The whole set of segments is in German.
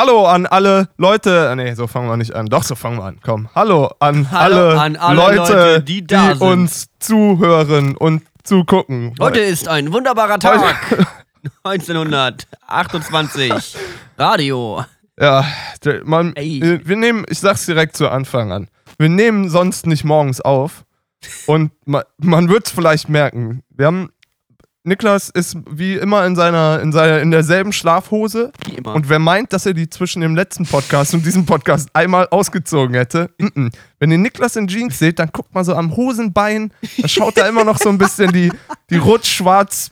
Hallo an alle Leute. Nee, so fangen wir nicht an. Doch, so fangen wir an. Komm. Hallo an, Hallo alle, an alle Leute, Leute, die da sind. uns zuhören und zugucken. Heute ist ein wunderbarer Tag. 1928. Radio. Ja, man, Ey. wir nehmen, ich sag's direkt zu Anfang an. Wir nehmen sonst nicht morgens auf. Und man, man wird es vielleicht merken. Wir haben. Niklas ist wie immer in seiner, in seiner, in derselben Schlafhose. Wie immer. Und wer meint, dass er die zwischen dem letzten Podcast und diesem Podcast einmal ausgezogen hätte, mm -mm. wenn ihr Niklas in Jeans seht, dann guckt mal so am Hosenbein, da schaut da immer noch so ein bisschen die, die rot-schwarz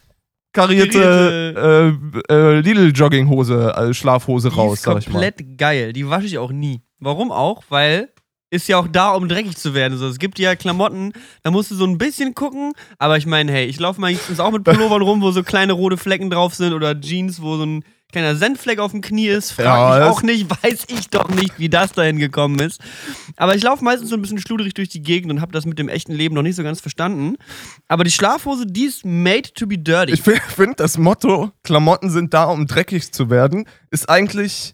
karierte äh, äh, Lidl-Jogginghose, also Schlafhose die raus, ist sag ich mal. komplett geil. Die wasche ich auch nie. Warum auch? Weil ist ja auch da, um dreckig zu werden. So, es gibt ja Klamotten, da musst du so ein bisschen gucken. Aber ich meine, hey, ich laufe meistens auch mit Pullovern rum, wo so kleine rote Flecken drauf sind oder Jeans, wo so ein kleiner Senfleck auf dem Knie ist. Frag Ja, mich auch nicht, weiß ich doch nicht, wie das dahin gekommen ist. Aber ich laufe meistens so ein bisschen schluderig durch die Gegend und habe das mit dem echten Leben noch nicht so ganz verstanden. Aber die Schlafhose, die ist made to be dirty. Ich finde, das Motto, Klamotten sind da, um dreckig zu werden, ist eigentlich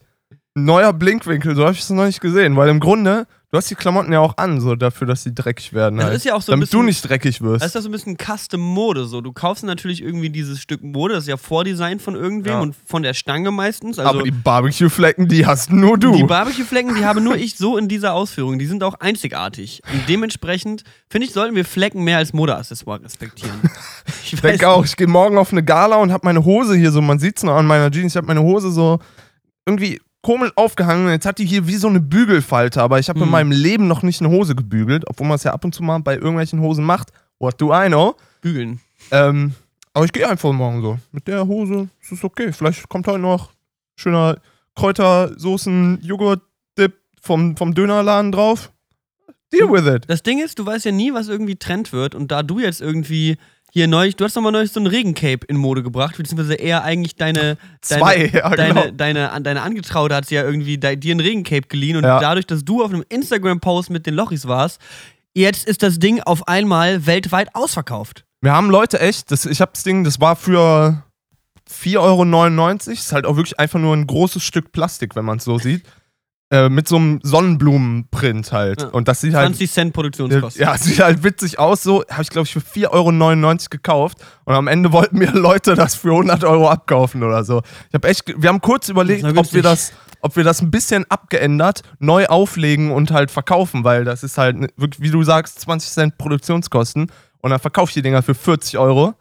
ein neuer Blinkwinkel. So habe ich es noch nicht gesehen, weil im Grunde, du hast die Klamotten ja auch an, so dafür, dass sie dreckig werden. Das halt. ist ja auch so ein Damit du bisschen- nicht dreckig wirst. Das ist ja so ein bisschen Custom-Mode. So. Du kaufst natürlich irgendwie dieses Stück Mode, das ist ja Vordesign von irgendwem Ja. und von der Stange meistens. Also Aber die Barbecue-Flecken, die hast nur du. die Barbecue-Flecken, die habe nur ich so in dieser Ausführung. Die sind auch einzigartig. Und dementsprechend, finde ich, sollten wir Flecken mehr als Modeaccessoire respektieren. Ich Ich denke auch, ich gehe morgen auf eine Gala und habe meine Hose hier so, man sieht es noch an meiner Jeans, ich habe meine Hose so irgendwie komisch aufgehangen. Jetzt hat die hier wie so eine Bügelfalte, aber ich habe in Mhm. meinem Leben noch nicht eine Hose gebügelt, obwohl man es ja ab und zu mal bei irgendwelchen Hosen macht. What do I know? Bügeln. Ähm, aber ich gehe einfach morgen so. Mit der Hose ist es okay. Vielleicht kommt heute noch schöner Kräutersoßen-Joghurt-Dip vom, vom Dönerladen drauf. Deal with it. Das Ding ist, du weißt ja nie, was irgendwie Trend wird. Und da du jetzt irgendwie hier neulich, du hast doch mal neulich so ein Regencape in Mode gebracht, beziehungsweise eher eigentlich deine, Zwei, deine, ja, deine, genau. deine, an- deine Angetraute hat sie ja irgendwie de, dir ein Regencape geliehen und Ja. dadurch, dass du auf einem Instagram-Post mit den Lochis warst, jetzt ist das Ding auf einmal weltweit ausverkauft. Wir haben Leute echt, das, ich habe das Ding, das war für 4,99 Euro. Ist halt auch wirklich einfach nur ein großes Stück Plastik, wenn man es so sieht. Äh, mit so einem Sonnenblumenprint halt. Ja. Und das sieht halt. 20 Cent Produktionskosten. Ja, sieht halt witzig aus. So habe ich, glaube ich, für 4,99 Euro gekauft. Und am Ende wollten mir Leute das für 100 Euro abkaufen oder so. Ich habe echt, wir haben kurz überlegt, ob wir, das, ob wir das ein bisschen abgeändert, neu auflegen und halt verkaufen, weil das ist halt, ne- wirklich, wie du sagst, 20 Cent Produktionskosten. Und dann verkaufe ich die Dinger für 40 Euro.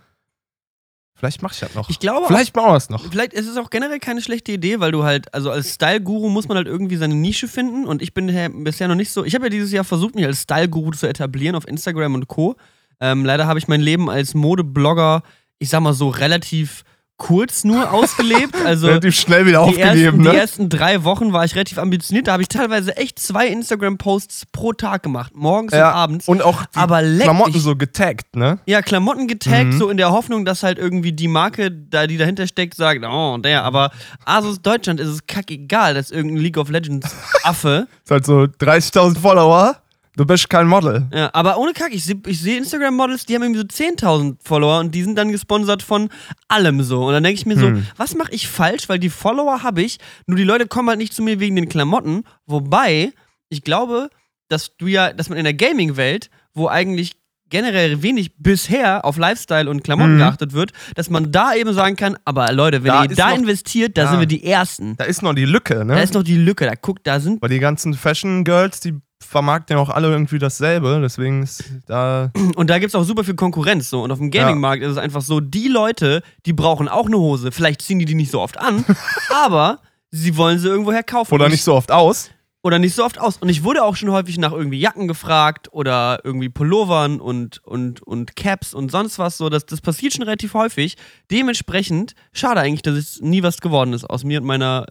Vielleicht mache ich das noch. Ich glaube, Vielleicht machen wir es noch. Vielleicht ist es auch generell keine schlechte Idee, weil du halt, also als Style-Guru muss man halt irgendwie seine Nische finden und ich bin bisher noch nicht so. Ich habe ja dieses Jahr versucht, mich als Style-Guru zu etablieren auf Instagram und Co. Ähm, leider habe ich mein Leben als Modeblogger, ich sag mal so, relativ kurz nur ausgelebt. Also Relativ schnell wieder die, ersten, aufgegeben, die ne? ersten drei Wochen war ich relativ ambitioniert. Da habe ich teilweise echt zwei Instagram-Posts pro Tag gemacht. Morgens Ja, und abends. Und auch die Aber Klamotten so getaggt, ne? Ja, Klamotten getaggt, Mhm. so in der Hoffnung, dass halt irgendwie die Marke, da, die dahinter steckt, sagt, oh, der, aber Asus Deutschland ist es kackegal, dass irgendein League of Legends Affe. Ist halt so 30.000 Follower. Du bist kein Model. ja, aber ohne Kack, ich sehe ich seh Instagram-Models, die haben irgendwie so 10.000 Follower und die sind dann gesponsert von allem so. Und dann denke ich mir so, Hm. was mache ich falsch? Weil die Follower habe ich, nur die Leute kommen halt nicht zu mir wegen den Klamotten. Wobei, ich glaube, dass du ja, dass man in der Gaming-Welt, wo eigentlich generell wenig bisher auf Lifestyle und Klamotten Mhm. geachtet wird, dass man da eben sagen kann, aber Leute, wenn Da ihr da noch- investiert, da Ja. sind wir die Ersten. Da ist noch die Lücke, ne? Da ist noch die Lücke, da guckt, da sind Weil die ganzen Fashion Girls, die vermarkten ja auch alle irgendwie dasselbe. Deswegen ist da. Und da gibt es auch super viel Konkurrenz. So. Und auf dem Gaming-Markt ist es einfach so, die Leute, die brauchen auch eine Hose. Vielleicht ziehen die die nicht so oft an, aber sie wollen sie irgendwoher kaufen. Oder nicht so oft aus. Oder nicht so oft aus. Und ich wurde auch schon häufig nach irgendwie Jacken gefragt oder irgendwie Pullovern und, und, und Caps und sonst was. So, das, das passiert schon relativ häufig. Dementsprechend, schade eigentlich, dass es nie was geworden ist aus mir und meiner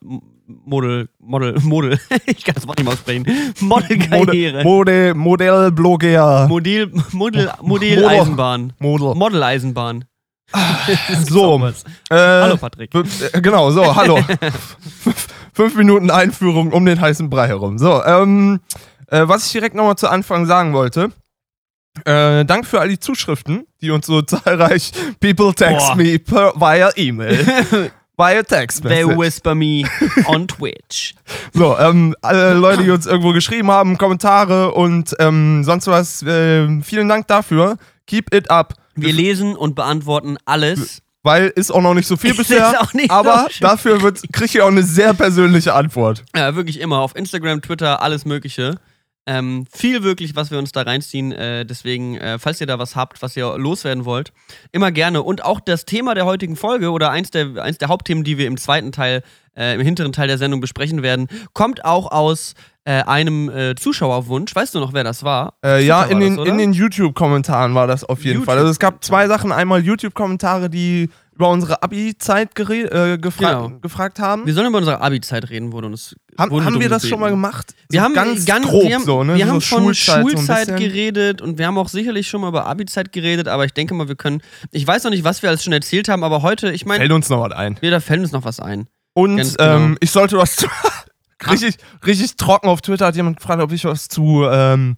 Model, Model, Model, ich kann das Wort nicht mal aussprechen, Modelkarriere. Mode, Modellblogger. Modell, Model, Modelleisenbahn. Model. Modeleisenbahn. So. was. Äh, Hallo Patrick. äh, Genau, so, hallo. Fünf Minuten Einführung um den heißen Brei herum. So, ähm, äh, was ich direkt nochmal zu Anfang sagen wollte. Äh, Dank für all die Zuschriften, die uns so zahlreich People text Boah. me per, via E-Mail. by a text They message. whisper me on Twitch. So, ähm, alle Leute, die uns irgendwo geschrieben haben, Kommentare und ähm, sonst was, äh, vielen Dank dafür. Keep it up. Wir lesen und beantworten alles. Weil ist auch noch nicht so viel bisher, so aber schlimm. dafür kriege ich auch eine sehr persönliche Antwort. Ja, wirklich immer. Auf Instagram, Twitter, alles Mögliche. Ähm, viel wirklich, was wir uns da reinziehen. Äh, deswegen, äh, falls ihr da was habt, was ihr loswerden wollt, immer gerne. Und auch das Thema der heutigen Folge oder eins der, eins der Hauptthemen, die wir im zweiten Teil, äh, im hinteren Teil der Sendung besprechen werden, kommt auch aus äh, einem äh, Zuschauerwunsch. Weißt du noch, wer das war? Äh, ja, in war den, das, in den YouTube-Kommentaren war das auf jeden YouTube. Fall. Also es gab zwei Sachen. Einmal YouTube-Kommentare, die über unsere Abi-Zeit äh, gefra Genau. gefragt haben. Wir sollen über unsere Abi-Zeit reden, wurde uns. Haben, wurde haben wir das schon mal gemacht? Wir So haben ganz, ganz grob wir haben, so, ne? Wir so haben von Schulzeit, Schulzeit, so geredet und wir haben auch sicherlich schon mal über Abi-Zeit geredet, aber ich denke mal, wir können. Ich weiß noch nicht, was wir alles schon erzählt haben, aber heute, ich meine, Fällt uns noch was ein. da fällt uns noch was ein. Und genau. ähm, ich sollte was. richtig, richtig trocken auf Twitter hat jemand gefragt, ob ich was zu ähm,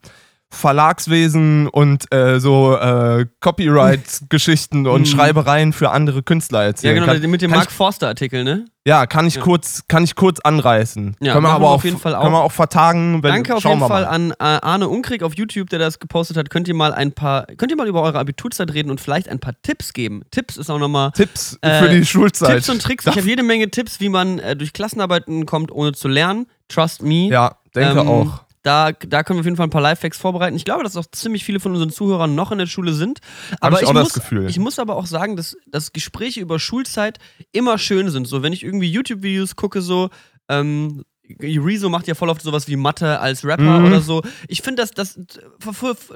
Verlagswesen und äh, so äh, Copyright-Geschichten und Mhm. Schreibereien für andere Künstler Ja, erzählen genau, kann. mit dem Mark Forster-Artikel, ne? Ja, kann ich Ja. kurz, kann ich kurz anreißen. Ja, können wir aber auch, auf jeden Fall Können wir auch. auch vertagen, wenn Danke auf jeden Fall mal. an äh, Arne Unkrieg auf YouTube, der das gepostet hat. Könnt ihr mal ein paar, könnt ihr mal über eure Abiturzeit reden und vielleicht ein paar Tipps geben. Tipps ist auch nochmal. Tipps Äh, für die Schulzeit. Tipps und Tricks. Ich habe jede Menge Tipps, wie man äh, durch Klassenarbeiten kommt, ohne zu lernen. Trust me. ja, denke Ähm, auch. Da, da können wir auf jeden Fall ein paar Lifehacks vorbereiten. Ich glaube, dass auch ziemlich viele von unseren Zuhörern noch in der Schule sind. Aber ich auch das muss, ich muss aber auch sagen, dass, dass Gespräche über Schulzeit immer schön sind. So, wenn ich irgendwie YouTube-Videos gucke, so, ähm, Rezo macht ja voll oft sowas wie Mathe als Rapper Mhm. oder so. Ich finde, das, das,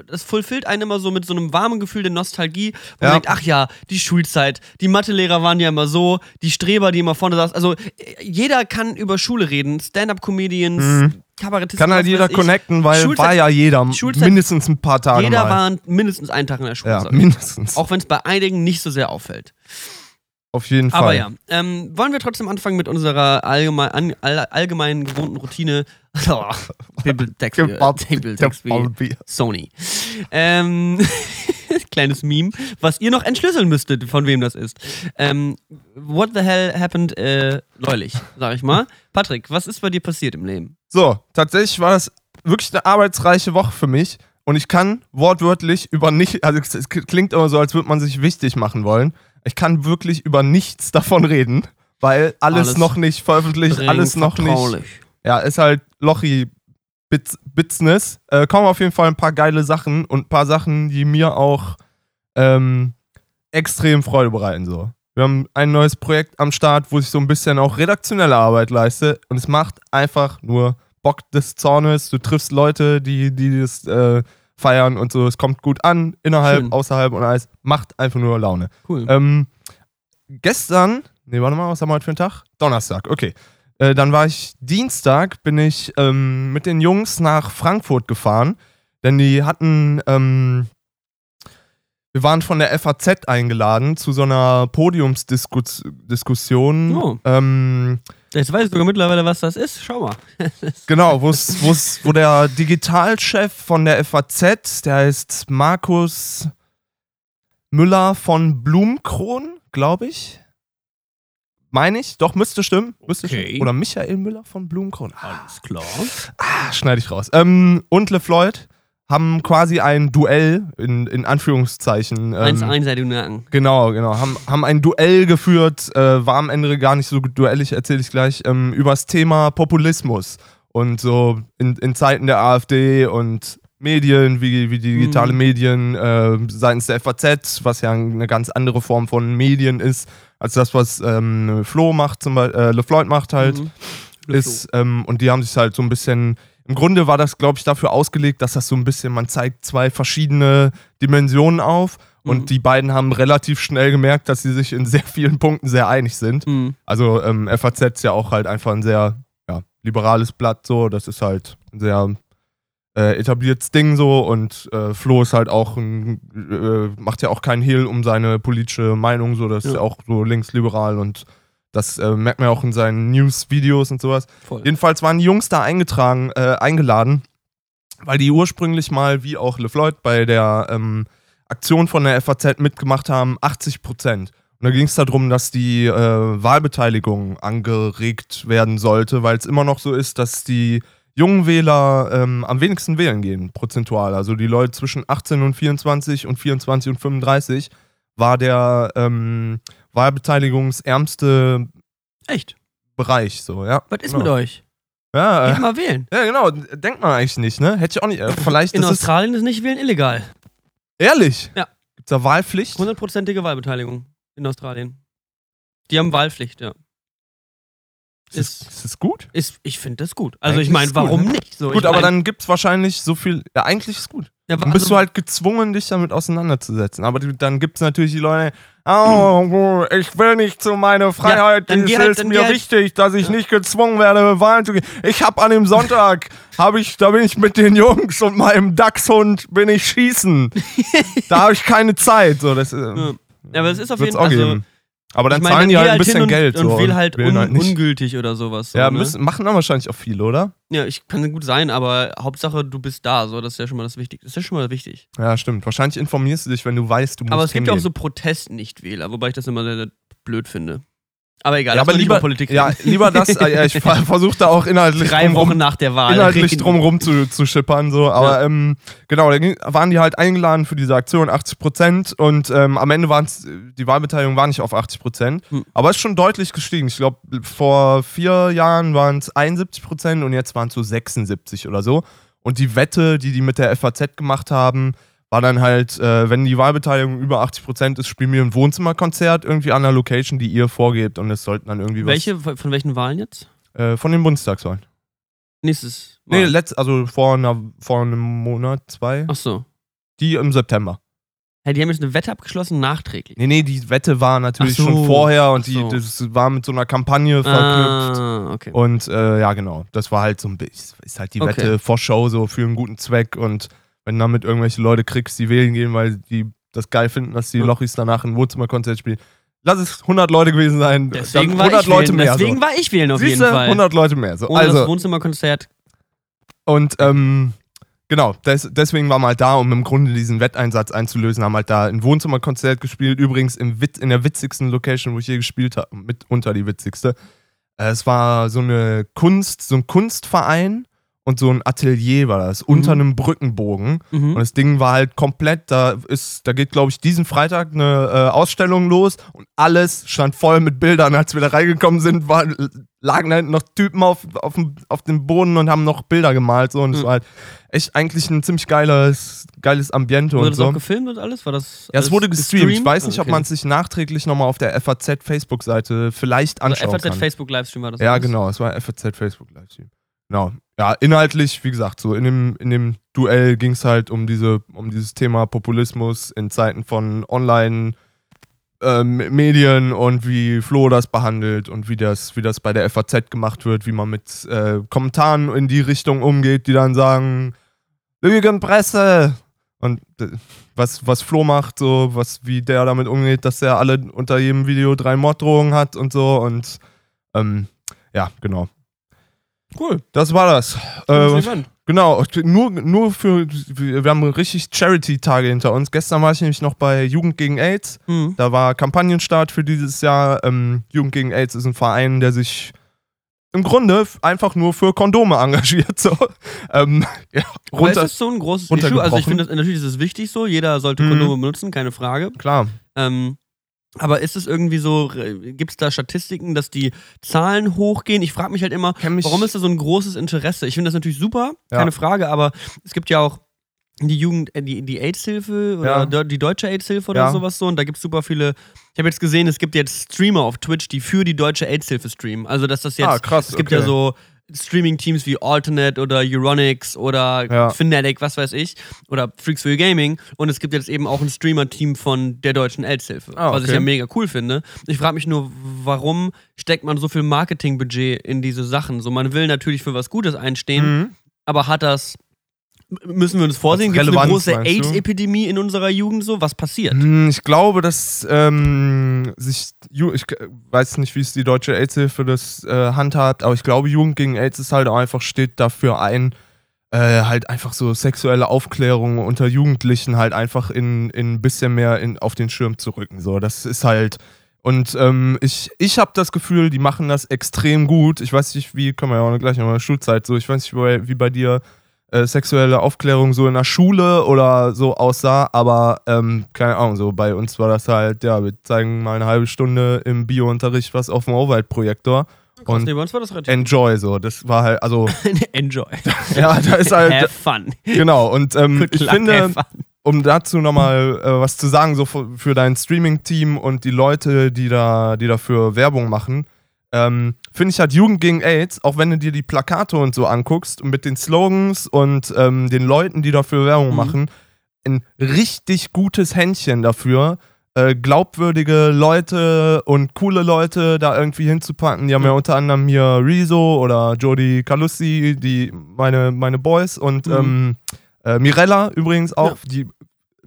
das fulfillt einen immer so mit so einem warmen Gefühl der Nostalgie, wo Ja. man denkt, ach ja, die Schulzeit, die Mathelehrer waren ja immer so, die Streber, die immer vorne saßen. Also äh, jeder kann über Schule reden. Stand-up-Comedians, Mhm. Kabarettisten. Kann halt jeder connecten, weil Schulzeit- war ja jeder Schulzeit- mindestens ein paar Tage Jeder mal. war mindestens einen Tag in der Schule. ja, mindestens. Auch wenn es bei einigen nicht so sehr auffällt. Auf jeden Fall. Aber ja, ähm, wollen wir trotzdem anfangen mit unserer allgemein, an, all, allgemeinen gewohnten Routine? Oh, Bibeltext wie Kebab- Sony. Ähm, kleines Meme, was ihr noch entschlüsseln müsstet, von wem das ist. Ähm, what the hell happened äh, neulich, sag ich mal. Patrick, was ist bei dir passiert im Leben? So, tatsächlich war das wirklich eine arbeitsreiche Woche für mich. Und ich kann wortwörtlich über nicht, also es, klingt immer so, als würde man sich wichtig machen wollen. Ich kann wirklich über nichts davon reden, weil alles, Alles noch nicht veröffentlicht, alles noch nicht. Ja, ist halt Lochi Business. Äh, kommen auf jeden Fall ein paar geile Sachen und ein paar Sachen, die mir auch ähm, extrem Freude bereiten. So. Wir haben ein neues Projekt am Start, wo ich so ein bisschen auch redaktionelle Arbeit leiste und es macht einfach nur Bock des Zornes. Du triffst Leute, die, die das äh, feiern und so. Es kommt gut an, innerhalb, Schön. außerhalb und alles. Macht einfach nur Laune. Cool. Ähm, gestern, nee, warte mal, was haben wir heute für einen Tag? Donnerstag, okay. Äh, dann war ich Dienstag, bin ich ähm, mit den Jungs nach Frankfurt gefahren, denn die hatten, ähm, wir waren von der FAZ eingeladen zu so einer Podiumsdiskussion. Oh. Ähm, Jetzt weiß ich sogar mittlerweile, was das ist. Schau mal. Genau, wo's, wo's, wo der Digitalchef von der FAZ, der heißt Markus Müller von Blumkron, glaube ich. Meine ich? Doch, müsste stimmen. Müsste Okay. stimmen. Oder Michael Müller von Blumkron. Ah, Alles klar. ah, schneide ich raus. Ähm, und LeFloid haben quasi ein Duell, in, in Anführungszeichen. Ähm, 1-1 seid ihr Nacken. Genau, genau. Haben, haben ein Duell geführt, äh, war am Ende gar nicht so duellig, erzähle ich gleich, ähm, übers Thema Populismus. Und so in, in Zeiten der AfD und Medien, wie, wie digitale Mhm. Medien, äh, seitens der FAZ, was ja eine ganz andere Form von Medien ist, als das, was ähm, Flo macht, zum Beispiel, äh, LeFloid macht halt Mhm. ist, ähm, und die haben sich halt so ein bisschen, im Grunde war das, glaube ich, dafür ausgelegt, dass das so ein bisschen, man zeigt zwei verschiedene Dimensionen auf Mhm. und die beiden haben relativ schnell gemerkt, dass sie sich in sehr vielen Punkten sehr einig sind. Mhm. Also ähm, FAZ ist ja auch halt einfach ein sehr ja, liberales Blatt so, das ist halt ein sehr äh, etabliertes Ding so und äh, Flo ist halt auch ein, äh, macht ja auch keinen Hehl um seine politische Meinung so, das ist Ja. ja auch so linksliberal und das äh, merkt man ja auch in seinen News-Videos und sowas. Voll. Jedenfalls waren die Jungs da eingetragen, äh, eingeladen, weil die ursprünglich mal, wie auch LeFloid, bei der ähm, Aktion von der FAZ mitgemacht haben, 80 Prozent. Und da ging es darum, dass die äh, Wahlbeteiligung angeregt werden sollte, weil es immer noch so ist, dass die jungen Wähler ähm, am wenigsten wählen gehen, prozentual. Also die Leute zwischen 18 und 24 und 24 und 35 war der ähm, wahlbeteiligungsärmste Echt? Bereich, so, ja. Was ist genau. mit euch? Ja, Geht äh, mal wählen. ja, genau. Denkt man eigentlich nicht, ne? Hätte ich auch nicht. Äh, vielleicht In ist es Australien ist nicht wählen illegal. ehrlich. Ja. Gibt's da Wahlpflicht? Hundertprozentige Wahlbeteiligung in Australien. Die haben Wahlpflicht, ja. Ist, es- ist es gut? Ist, ich finde das gut. Also Eigentlich ich meine, ist gut, warum ne? nicht? So, Gut, ich aber mein, dann gibt's wahrscheinlich so viel. Ja, eigentlich ist gut. ja, Dann bist also, du halt gezwungen, dich damit auseinanderzusetzen. Aber dann gibt's natürlich die Leute, oh, ich will nicht zu meiner Freiheit, dann es halt- ist mir halt- wichtig, dass ich nicht gezwungen werde, wählen zu gehen. Ich hab an dem Sonntag, hab ich, da bin ich mit den Jungs und meinem Dachshund bin ich schießen. da habe ich keine Zeit. So, das, Ja. Ja, aber es ist auf jeden Fall. Also. Aber dann ich meine, zahlen dann die halt ein hin bisschen und, Geld. Und so, wähl halt, wählen un, nicht. ungültig oder sowas. So, Ja, ne? müssen, machen dann wahrscheinlich auch viele, oder? ja, ich kann gut sein, aber Hauptsache du bist da. So, das ist ja schon mal das Wichtigste. Das ist ja schon mal wichtig. Ja, stimmt. Wahrscheinlich informierst du dich, wenn du weißt, du musst Aber es gibt ja auch hingehen. so Protest-Nichtwähler, wobei ich das immer sehr, sehr blöd finde. Aber egal, ja, aber lieber, Politik ja, lieber das. äh, ja, ich versuche da auch inhaltlich Drei rum- Wochen nach der Wahl. inhaltlich drum rum zu, zu schippern. So. Aber ähm, genau, da waren die halt eingeladen für diese Aktion, 80 Prozent. Und ähm, am Ende waren es, die Wahlbeteiligung war nicht auf 80 Prozent. Hm. Aber es ist schon deutlich gestiegen. Ich glaube, vor vier Jahren waren es 71 Prozent und jetzt waren es so 76 oder so. Und die Wette, die die mit der FAZ gemacht haben, war dann halt, äh, wenn die Wahlbeteiligung über 80 Prozent ist, spielen wir ein Wohnzimmerkonzert irgendwie an einer Location, die ihr vorgebt. Und es sollten dann irgendwie Welche, von von welchen Wahlen jetzt? was äh, von den Bundestagswahlen. Nächstes. Nee, Wahl. letzt, also vor, einer, vor einem Monat, zwei. Ach so. Die im September. Hey, die haben jetzt eine Wette abgeschlossen, nachträglich. Nee, nee, die Wette war natürlich so, schon vorher und ach die, so. das war mit so einer Kampagne verknüpft. Ah, okay. Und äh, ja, genau. Das war halt so ein bisschen, ist halt die Okay. Wette vor Show so für einen guten Zweck. Und wenn du damit irgendwelche Leute kriegst, die wählen gehen, weil die das geil finden, dass die Ja. Lochis danach ein Wohnzimmerkonzert spielen. Lass es 100 Leute gewesen sein. Deswegen war 100 ich Leute wählen. mehr. Deswegen so. war ich wählen auf jeden Siehste, Fall. 100 Leute mehr. So. Ohne das also, Wohnzimmerkonzert. Und ähm, genau, des, deswegen waren wir halt da, um im Grunde diesen Wetteinsatz einzulösen, haben halt da ein Wohnzimmerkonzert gespielt, übrigens im Witz, in der witzigsten Location, wo ich je gespielt habe, mitunter die witzigste. Äh, es war so eine Kunst, so ein Kunstverein und so ein Atelier war das, unter einem Brückenbogen. Mhm. Und das Ding war halt komplett, da ist, da geht, glaube ich, diesen Freitag eine äh, Ausstellung los und alles stand voll mit Bildern. Als wir da reingekommen sind, war, lagen da hinten noch Typen auf, auf, dem, auf dem Boden und haben noch Bilder gemalt. So. Und es Mhm. war halt echt eigentlich ein ziemlich geiles, geiles Ambiente Wurde und das so. auch gefilmt und alles? War das Ja, es wurde gestreamt. Ich weiß nicht, Ah, ob man es sich nachträglich nochmal auf der FAZ Facebook-Seite vielleicht Also anschauen FAZ kann. Facebook Livestream war das. Ja, alles? genau, es war FAZ Facebook Livestream. Genau. Ja, inhaltlich, wie gesagt, so in dem, in dem Duell ging es halt um diese, um dieses Thema Populismus in Zeiten von Online ähm, Medien und wie Flo das behandelt und wie das, wie das bei der FAZ gemacht wird, wie man mit äh, Kommentaren in die Richtung umgeht, die dann sagen, Lügenpresse! Und äh, was, was Flo macht, so, was, wie der damit umgeht, dass er alle unter jedem Video drei Morddrohungen hat und so und ähm, ja, genau. Cool. Das war das. Äh, genau, nur, nur für, wir haben richtig Charity-Tage hinter uns. Gestern war ich nämlich noch bei Jugend gegen AIDS. Mhm. Da war Kampagnenstart für dieses Jahr. Ähm, Jugend gegen AIDS ist ein Verein, der sich im Grunde einfach nur für Kondome engagiert. So. Ähm, ja, Aber ist runter, das so ein großes Issue? Also ich finde, natürlich ist es wichtig so, jeder sollte Mhm. Kondome benutzen, keine Frage. klar. Ähm, aber ist es irgendwie so, gibt es da Statistiken, dass die Zahlen hochgehen? Ich frage mich halt immer, mich, warum ist da so ein großes Interesse? Ich finde das natürlich super, Ja. keine Frage, aber es gibt ja auch die Jugend, äh, die, die AIDS-Hilfe oder Ja. die deutsche AIDS-Hilfe oder Ja. sowas so. Und da gibt es super viele. Ich habe jetzt gesehen, es gibt jetzt Streamer auf Twitch, die für die deutsche AIDS-Hilfe streamen. Also, dass das jetzt. ah, krass. es gibt okay. ja so Streaming-Teams wie Alternate oder Euronics oder Ja. Fnatic, was weiß ich, oder Freaks for Your Gaming. Und es gibt jetzt eben auch ein Streamer-Team von der deutschen AIDS-Hilfe, Ah, was ich okay. ja mega cool finde. Ich frage mich nur, warum steckt man so viel Marketingbudget in diese Sachen? So, man will natürlich für was Gutes einstehen, Mhm. aber hat das. Müssen wir uns vorsehen? Gibt es eine große? AIDS-Epidemie in unserer Jugend so? Was passiert? Hm, Ich glaube, dass ähm, sich, ich weiß nicht, wie es die deutsche AIDS-Hilfe das äh, handhabt, aber ich glaube, Jugend gegen AIDS ist halt auch einfach, steht dafür ein, äh, halt einfach so sexuelle Aufklärung unter Jugendlichen halt einfach in, in ein bisschen mehr in, auf den Schirm zu rücken. So, das ist halt, Und ähm, ich, ich habe das Gefühl, die machen das extrem gut. Ich weiß nicht, wie, können wir ja auch gleich nochmal Schulzeit so, ich weiß nicht, wie bei, wie bei dir äh, sexuelle Aufklärung so in der Schule oder so aussah, aber ähm, keine Ahnung, so bei uns war das halt, ja, wir zeigen mal eine halbe Stunde im Biounterricht was auf dem Overhead-Projektor. Und bei uns war das relativ enjoy so. Das war halt, also, Enjoy. ja, da ist halt, Have fun. genau. Und ähm, ich luck, finde, um dazu nochmal äh, was zu sagen, so für, für dein Streaming-Team und die Leute, die da, die dafür Werbung machen, ähm, finde ich halt Jugend gegen AIDS, auch wenn du dir die Plakate und so anguckst und mit den Slogans und ähm, den Leuten, die dafür Werbung Mhm. machen, ein richtig gutes Händchen dafür, äh, glaubwürdige Leute und coole Leute da irgendwie hinzupacken. Die haben ja Mhm. unter anderem hier Rezo oder Jody Calussi, die meine, meine Boys und Mhm. ähm, äh, Mirella übrigens auch, Ja. die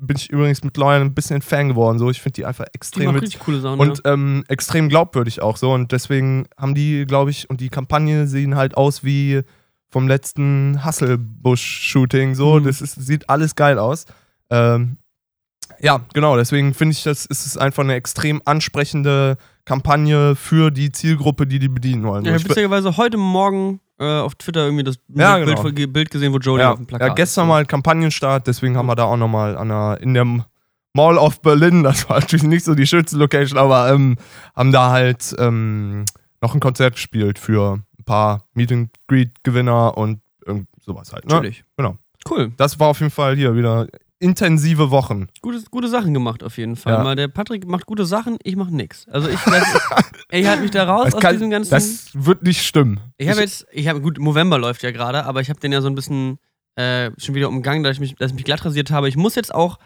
bin ich übrigens mittlerweile ein bisschen Fan geworden. So, ich finde die einfach Die extrem mit richtig coole Sachen. und ähm, extrem glaubwürdig auch so. Und deswegen haben die, glaube ich, und die Kampagne sehen halt aus wie vom letzten Hasselbusch-Shooting. So, Mhm. das ist, sieht alles geil aus. Ähm, ja, genau, deswegen finde ich, das ist es einfach eine extrem ansprechende Kampagne für die Zielgruppe, die die bedienen wollen. ja. Witzigerweise heute Morgen äh, auf Twitter irgendwie das Ja, Bild, genau. Bild gesehen, wo Jodie ja, auf dem Plakat ja, gestern ist. mal Kampagnenstart, deswegen haben wir da auch nochmal an der, in dem Mall of Berlin, das war natürlich nicht so die schönste Location, aber ähm, haben da halt ähm, noch ein Konzert gespielt für ein paar Meet and Greet Gewinner und irgend sowas halt. Ne? Natürlich. Genau. Cool. Das war auf jeden Fall hier wieder intensive Wochen. Gute, gute Sachen gemacht auf jeden Fall. Ja. Mal der Patrick macht gute Sachen, ich mache nix. Also ich, ich halte mich da raus Das, aus kann, diesem ganzen. das wird nicht stimmen. ich habe jetzt, ich habe gut, November läuft ja gerade, aber ich habe den ja so ein bisschen äh, schon wieder umgangen, dass ich mich, dass ich mich glatt rasiert habe. Ich muss jetzt auch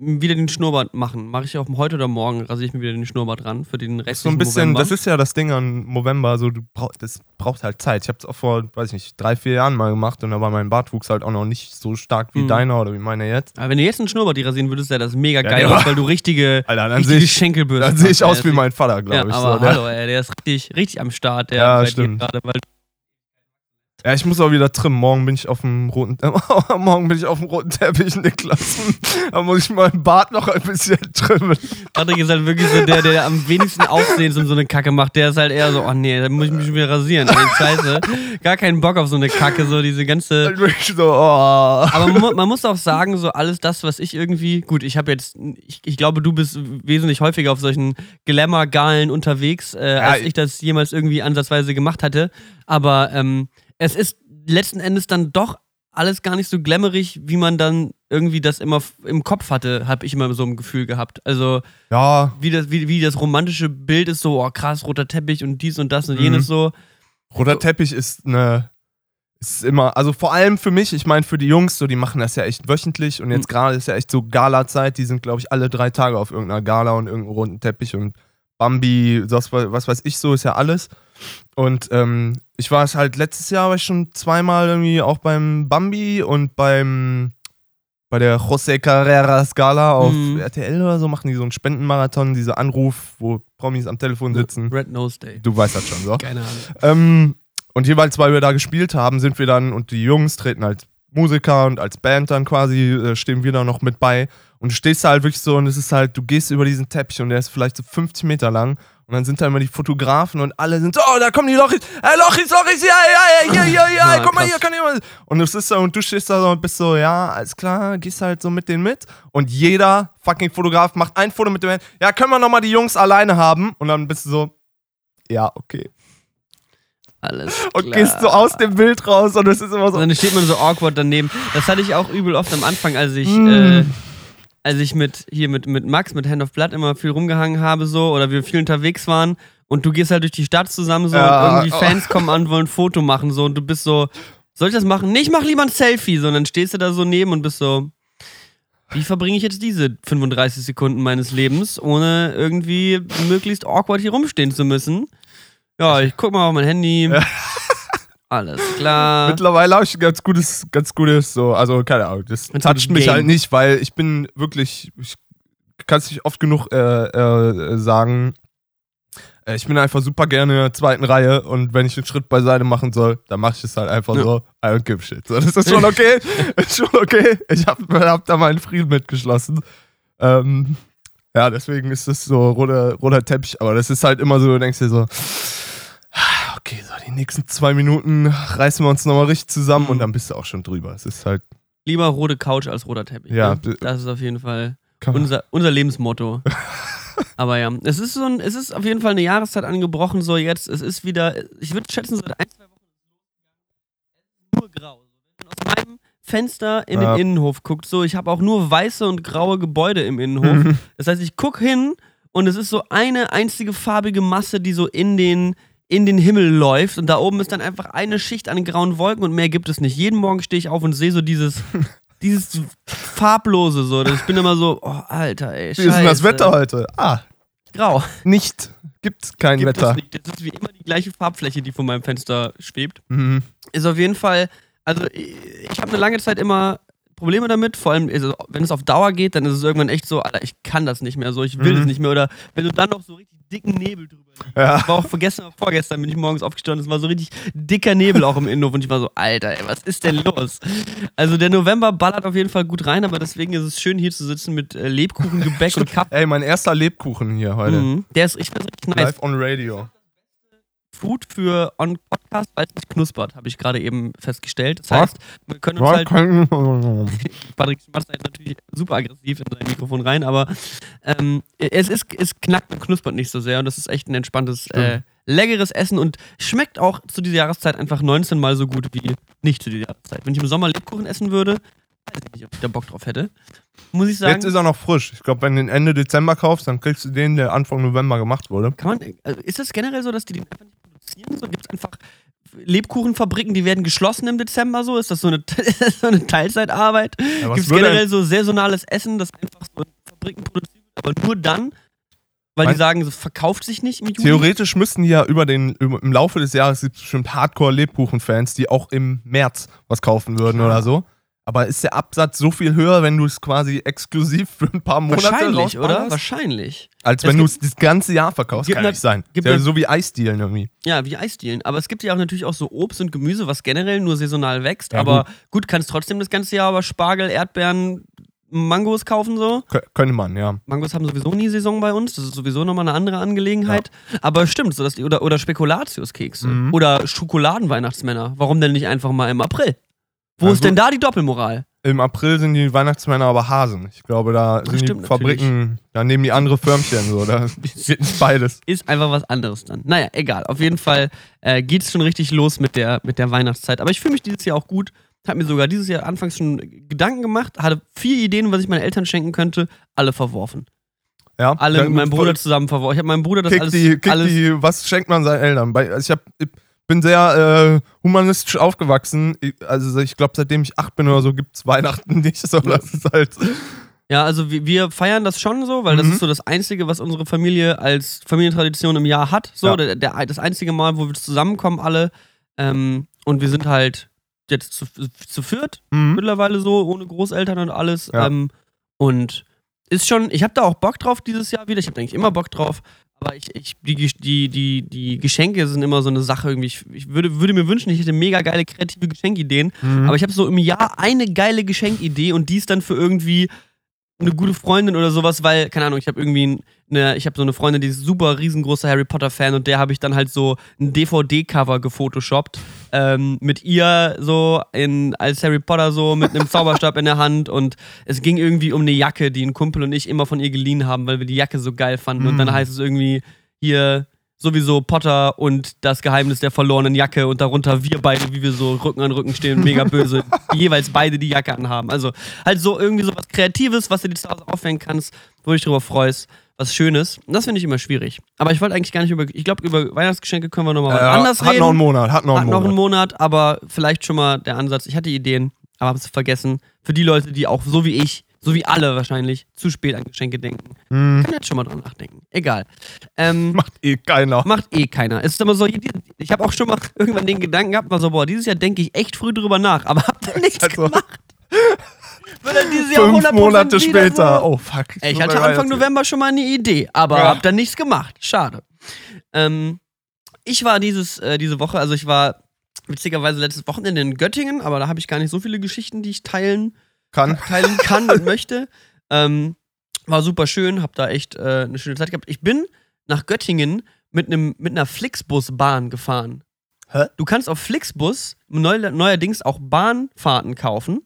wieder den Schnurrbart machen. Mache ich auch heute oder morgen, rasiere ich mir wieder den Schnurrbart ran für den Rest so ein bisschen, das ist ja das Ding an November, so du brauch, das braucht halt Zeit. Ich habe es auch vor, weiß ich nicht, drei, vier Jahren mal gemacht und da war mein Bartwuchs halt auch noch nicht so stark wie Mhm. deiner oder wie meiner jetzt. Aber wenn du jetzt einen Schnurrbart dir rasieren würdest, sähe das mega Ja, geil aus, weil du richtige, Alter, dann richtige sehe ich, Schenkelbürste dann seh ich aus wie mein Vater, glaube Ja, ich. aber so, der, hallo, ey, der ist richtig, richtig am Start, der Ja, bei dir stimmt. gerade, weil Ja, ich muss auch wieder trimmen. Morgen bin ich auf dem roten, morgen bin ich auf dem roten Teppich, Niklas. da muss ich meinen Bart noch ein bisschen trimmen. Patrick ist halt wirklich so der, der am wenigsten Aufsehens so eine Kacke macht. Der ist halt eher so, oh nee, da muss ich mich schon wieder rasieren. Ey, scheiße. Gar keinen Bock auf so eine Kacke, so diese ganze. So, oh. Aber man, man muss auch sagen, so alles das, was ich irgendwie. Gut, ich habe jetzt. Ich, ich glaube, du bist wesentlich häufiger auf solchen Glamour-Galen unterwegs, äh, als ich- ich das jemals irgendwie ansatzweise gemacht hatte. Aber ähm, es ist letzten Endes dann doch alles gar nicht so glamourig, wie man dann irgendwie das immer im Kopf hatte, habe ich immer so ein Gefühl gehabt. Also Ja, wie das, wie, wie das romantische Bild ist, so, oh krass, roter Teppich und dies und das und Mhm. jenes so. roter Teppich ist eine. Ist immer, also vor allem für mich, ich meine für die Jungs, so die machen das ja echt wöchentlich und jetzt Mhm. gerade ist ja echt so Gala-Zeit, die sind glaube ich alle drei Tage auf irgendeiner Gala und irgendeinem roten Teppich und Bambi, das, was weiß ich so, ist ja alles. Und ähm, ich war es halt letztes Jahr war ich schon zweimal irgendwie auch beim Bambi und beim bei der José Carreras Gala auf Mhm. RTL oder so machen die so einen Spendenmarathon, diese Anruf, wo Promis am Telefon sitzen. Red Nose Day. Du weißt das schon so. Keine Ahnung. Ähm, und jeweils, weil wir da gespielt haben, sind wir dann und die Jungs treten als Musiker und als Band dann quasi, äh, stehen wir da noch mit bei. Und du stehst da halt wirklich so und es ist halt, du gehst über diesen Teppich und der ist vielleicht so 50 Meter lang. Und dann sind da immer die Fotografen und alle sind so, oh, da kommen die Lochis, hey, Lochis, Lochis, ja, ja, ja, hier, hier, ja, Ja, guck mal, krass. hier kann jemand. Und es ist so, und du stehst da so und bist so, ja, alles klar, gehst halt so mit denen mit. Und jeder fucking Fotograf macht ein Foto mit dem, ja, können wir nochmal die Jungs alleine haben? Und dann bist du so, ja, okay Alles und klar. gehst so aus dem Bild raus und es ist immer Und so. dann steht man so awkward daneben. Das hatte ich auch übel oft am Anfang, als ich, Mm. äh, als ich mit hier mit, mit Max, mit Hand of Blood immer viel rumgehangen habe, so, oder wir viel unterwegs waren und du gehst halt durch die Stadt zusammen so Ja, und irgendwie. Fans kommen an, wollen ein Foto machen, so und du bist so, soll ich das machen? Nee, ich mach lieber ein Selfie, so und dann stehst du da so neben und bist so. Wie verbringe ich jetzt diese 35 Sekunden meines Lebens, ohne irgendwie möglichst awkward hier rumstehen zu müssen? Ja, ich guck mal auf mein Handy. Alles klar. Mittlerweile habe ich ein ganz gutes, ganz gutes, so, also keine Ahnung, das Ganz toucht mich Game. halt nicht, weil ich bin wirklich, ich kann es nicht oft genug äh, äh, sagen, äh, ich bin einfach super gerne in der zweiten Reihe und wenn ich einen Schritt beiseite machen soll, dann mache ich es halt einfach Ja. so, I don't give shit. So, das ist schon okay, ist schon okay. Ich habe hab da meinen Frieden mitgeschlossen. Ähm, Ja, deswegen ist es so roter, roter Teppich. Aber das ist halt immer so, du denkst dir so, okay, so die nächsten zwei Minuten reißen wir uns nochmal richtig zusammen Mhm. und dann bist du auch schon drüber. Es ist halt, Lieber rote Couch als roter Teppich. Ja, ne? Das ist auf jeden Fall unser, unser Lebensmotto. Aber ja, es ist so ein, es ist auf jeden Fall eine Jahreszeit angebrochen, so jetzt, es ist wieder, ich würde schätzen, seit ein, zwei Wochen nur grau. Aus meinem Fenster in Ja. den Innenhof guckt, so, ich habe auch nur weiße und graue Gebäude im Innenhof. Mhm. Das heißt, ich gucke hin und es ist so eine einzige farbige Masse, die so in den, in den Himmel läuft und da oben ist dann einfach eine Schicht an grauen Wolken und mehr gibt es nicht. Jeden Morgen stehe ich auf und sehe so dieses, dieses farblose so. Ich bin immer so, oh Alter, ey, Wie ist denn das scheiße. Wetter heute? Ah, Grau. nicht. Gibt's kein Gibt Wetter. es nicht. Das ist wie immer die gleiche Farbfläche, die vor meinem Fenster schwebt. Mhm. Ist auf jeden Fall, also ich, ich habe eine lange Zeit immer Probleme damit, vor allem also, wenn es auf Dauer geht, dann ist es irgendwann echt so, Alter, ich kann das nicht mehr so, ich will Mhm. es nicht mehr oder wenn du dann noch so richtig dicken Nebel drüber liegst. Ja. Ich war auch vergessen, vorgestern bin ich morgens aufgestanden, es war so richtig dicker Nebel auch im Innenhof und ich war so, Alter, ey, was ist denn los? Also der November ballert auf jeden Fall gut rein, aber deswegen ist es schön hier zu sitzen mit äh, Lebkuchen, Gebäck und Kaffee. Ey, mein erster Lebkuchen hier heute. Mhm. Der ist, ich find's richtig nice. Live on Radio. Food für On Podcast, weil es nicht knuspert, habe ich gerade eben festgestellt. Das Was? heißt, wir können uns halt. Patrick schmatzt halt natürlich super aggressiv in sein Mikrofon rein, aber ähm, es ist, es knackt und knuspert nicht so sehr und das ist echt ein entspanntes, äh, leckeres Essen und schmeckt auch zu dieser Jahreszeit einfach 19 Mal so gut wie nicht zu dieser Jahreszeit. Wenn ich im Sommer Lebkuchen essen würde, weiß ich nicht, ob ich da Bock drauf hätte. Muss ich sagen. Jetzt ist er noch frisch. Ich glaube, wenn du den Ende Dezember kaufst, dann kriegst du den, der Anfang November gemacht wurde. Kann man, also ist das generell so, dass die den einfach nicht produzieren? So gibt es einfach Lebkuchenfabriken, die werden geschlossen im Dezember so? Ist das so eine, so eine Teilzeitarbeit? Ja, Gibt es generell so saisonales Essen, das einfach so in Fabriken produziert wird, aber nur dann, weil die sagen, es verkauft sich nicht im Juli? Theoretisch müssten ja über den, über, im Laufe des Jahres gibt es bestimmt Hardcore-Lebkuchen-Fans, die auch im März was kaufen würden oder so. Aber ist der Absatz so viel höher, wenn du es quasi exklusiv für ein paar Monate Wahrscheinlich, oder? Wahrscheinlich. Als wenn du es das ganze Jahr verkaufst? Kann nicht sein. gibt ja, so wie Eisdielen irgendwie. Ja, wie Eisdielen. Aber es gibt ja auch natürlich auch so Obst und Gemüse, was generell nur saisonal wächst. Ja, aber gut, kannst trotzdem das ganze Jahr aber Spargel, Erdbeeren, Mangos kaufen so. Kö könnte man, ja. Mangos haben sowieso nie Saison bei uns. Das ist sowieso nochmal eine andere Angelegenheit. Aber stimmt, so dass die, oder, oder Spekulatiuskekse. Mhm. Oder Schokoladenweihnachtsmänner. Warum denn nicht einfach mal im April? Wo Ja, ist denn da die Doppelmoral? Im April sind die Weihnachtsmänner aber Hasen. Ich glaube, da sind stimmt die Fabriken, da nehmen die andere Förmchen so. Da geht nicht beides. Ist einfach was anderes dann. Naja, egal. Auf jeden Fall äh, geht es schon richtig los mit der, mit der Weihnachtszeit. Aber ich fühle mich dieses Jahr auch gut. Hab mir sogar dieses Jahr anfangs schon Gedanken gemacht, hatte vier Ideen, was ich meinen Eltern schenken könnte, alle verworfen. Ja, Alle mit meinem Bruder zusammen verworfen. Ich habe meinem Bruder das Kick alles, die, kick alles die, was schenkt man seinen Eltern? Also ich, hab, ich bin sehr äh, humanistisch aufgewachsen. Also ich glaube, seitdem ich acht bin oder so, gibt es Weihnachten nicht. So, das ist halt. Ja, also wir, wir feiern das schon so, weil das Mhm. ist so das Einzige, was unsere Familie als Familientradition im Jahr hat. So, Ja. der, der, das einzige Mal, wo wir zusammenkommen alle. Ähm, und wir sind halt jetzt zu, zu viert Mhm. mittlerweile so, ohne Großeltern und alles. Ja. Ähm, und ist schon, ich habe da auch Bock drauf dieses Jahr wieder. Ich habe eigentlich immer Bock drauf. Aber ich, ich, die, die, die, die Geschenke sind immer so eine Sache irgendwie. Ich, ich würde, würde mir wünschen, ich hätte mega geile kreative Geschenkideen. Mhm. Aber ich habe so im Jahr eine geile Geschenkidee und die ist dann für irgendwie eine gute Freundin oder sowas, weil, keine Ahnung, ich habe irgendwie eine, ich habe so eine Freundin, die ist super riesengroßer Harry Potter-Fan und der habe ich dann halt so ein DVD-Cover gefotoshoppt ähm, mit ihr so in, als Harry Potter so mit einem Zauberstab in der Hand und es ging irgendwie um eine Jacke, die ein Kumpel und ich immer von ihr geliehen haben, weil wir die Jacke so geil fanden und dann Mhm. heißt es irgendwie hier sowieso Potter und das Geheimnis der verlorenen Jacke und darunter wir beide, wie wir so Rücken an Rücken stehen, mega böse, die jeweils beide die Jacke anhaben. Also halt so irgendwie so was Kreatives, was du dir zu Hause aufhängen kannst, wo du dich drüber freust, was Schönes. Und das finde ich immer schwierig. Aber ich wollte eigentlich gar nicht über, ich glaube, über Weihnachtsgeschenke können wir nochmal Äh, anders hat reden. noch einen Monat, hat noch Hat einen noch einen Monat. Monat, aber vielleicht schon mal der Ansatz. Ich hatte Ideen, aber habe es vergessen. Für die Leute, die auch so wie ich, so wie alle wahrscheinlich, zu spät an Geschenke denken. Mhm. Kann jetzt schon mal dran nachdenken. Egal. Ähm, Macht eh keiner. Macht eh keiner. Es ist immer so, ich habe auch schon mal irgendwann den Gedanken gehabt, mal so, boah, dieses Jahr denke ich echt früh drüber nach, aber hab dann nichts Also, gemacht. Wird dann dieses Jahr Fünf 100% Monate später. Oh fuck. Ey, ich hatte Anfang November schon mal eine Idee, aber Ja. hab dann nichts gemacht. Schade. Ähm, ich war dieses, äh, diese Woche, also ich war witzigerweise letztes Wochenende in Göttingen, aber da habe ich gar nicht so viele Geschichten, die ich teilen Kann. teilen kann und möchte. Ähm, War super schön, hab da echt äh, eine schöne Zeit gehabt. Ich bin nach Göttingen mit, einem mit einer Flixbus-Bahn gefahren. Hä? Du kannst auf Flixbus neu, neuerdings auch Bahnfahrten kaufen.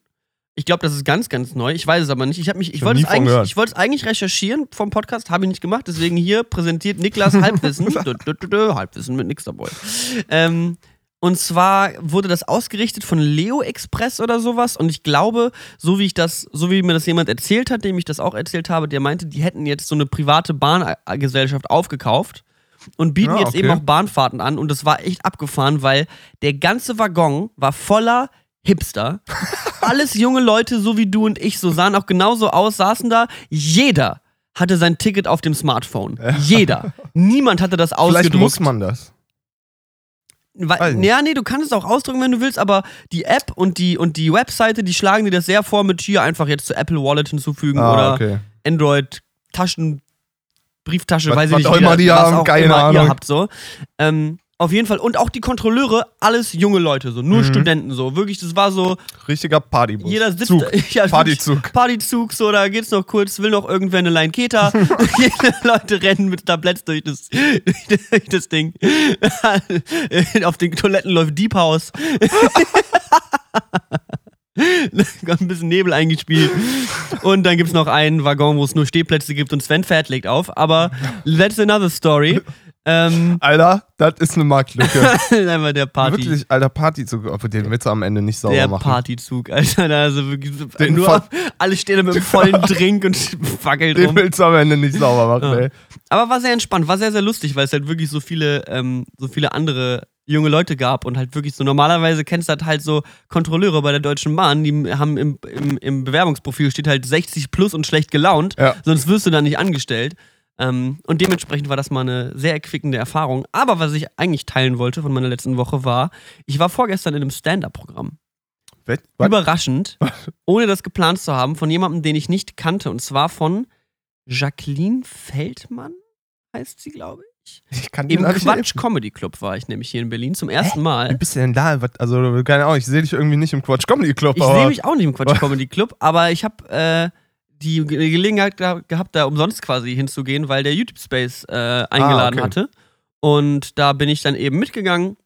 Ich glaube, das ist ganz, ganz neu. Ich weiß es aber nicht. Ich, mich, ich Noch wollte es eigentlich, gehört. ich wollte es eigentlich recherchieren vom Podcast, habe ich nicht gemacht. Deswegen hier präsentiert Niklas Halbwissen. Dö, dö, dö, Halbwissen mit nix dabei. Ähm, und zwar wurde das ausgerichtet von Leo Express oder sowas. Und ich glaube, so wie ich das, so wie mir das jemand erzählt hat, dem ich das auch erzählt habe, der meinte, die hätten jetzt so eine private Bahngesellschaft aufgekauft und bieten Ah, jetzt okay. eben auch Bahnfahrten an. Und das war echt abgefahren, weil der ganze Waggon war voller Hipster. Alles junge Leute, so wie du und ich, so sahen auch genauso aus, saßen da. Jeder hatte sein Ticket auf dem Smartphone. Jeder. Niemand hatte das Vielleicht ausgedruckt. muss man das. Weil, ja, nee, du kannst es auch ausdrücken, wenn du willst, aber die App und die, und die Webseite, die schlagen dir das sehr vor, mit hier einfach jetzt zur Apple Wallet hinzufügen Ah, oder okay. Android Taschen, Brieftasche, Was- weiß ich was nicht, auch wie immer das- die was haben, auch immer ihr habt so. Ähm, auf jeden Fall. Und auch die Kontrolleure, alles junge Leute, so nur Mhm. Studenten, so. Wirklich, das war so, Richtiger Partybus. jeder sitzt. Zug. Ja, Partyzug. Partyzug, so, da geht's noch kurz, will noch irgendwer eine Line Keta. Jede Leute rennen mit Tabletts durch das, durch das Ding. Auf den Toiletten läuft Deep House. ein bisschen Nebel eingespielt. Und dann gibt's noch einen Waggon, wo es nur Stehplätze gibt und Sven Fett legt auf. Aber that's another story. Ähm, Alter, das ist eine Marktlücke. einmal der Party. Wirklich, alter Partyzug. Aber den willst du am Ende nicht sauber Der machen. Partyzug, Alter, da also Den nur alle stehen da mit einem vollen Drink und fackelt Den rum. willst du am Ende nicht sauber machen, Ja. ey. Aber war sehr entspannt, war sehr, sehr lustig, weil es halt wirklich so viele, ähm, so viele andere junge Leute gab und halt wirklich so normalerweise kennst du halt, halt so Kontrolleure bei der Deutschen Bahn, die haben im, im, im Bewerbungsprofil steht halt 60 plus und schlecht gelaunt, Ja. sonst wirst du da nicht angestellt. Ähm, und dementsprechend war das mal eine sehr erquickende Erfahrung. Aber was ich eigentlich teilen wollte von meiner letzten Woche war, ich war vorgestern in einem Stand-Up-Programm. Überraschend, ohne das geplant zu haben, von jemandem, den ich nicht kannte. Und zwar von Jacqueline Feldmann, heißt sie, glaube ich. Ich kann Im Quatsch Comedy Club war ich nämlich hier in Berlin zum ersten Wie Mal. bist du denn da? Also, keine Ahnung, ich sehe dich irgendwie nicht im Quatsch Comedy Club, Ich sehe mich auch nicht im Quatsch Comedy Club, aber ich habe äh, die Ge- Gelegenheit geha- gehabt, da umsonst quasi hinzugehen, weil der YouTube Space äh, eingeladen okay. hatte. Und da bin ich dann eben mitgegangen.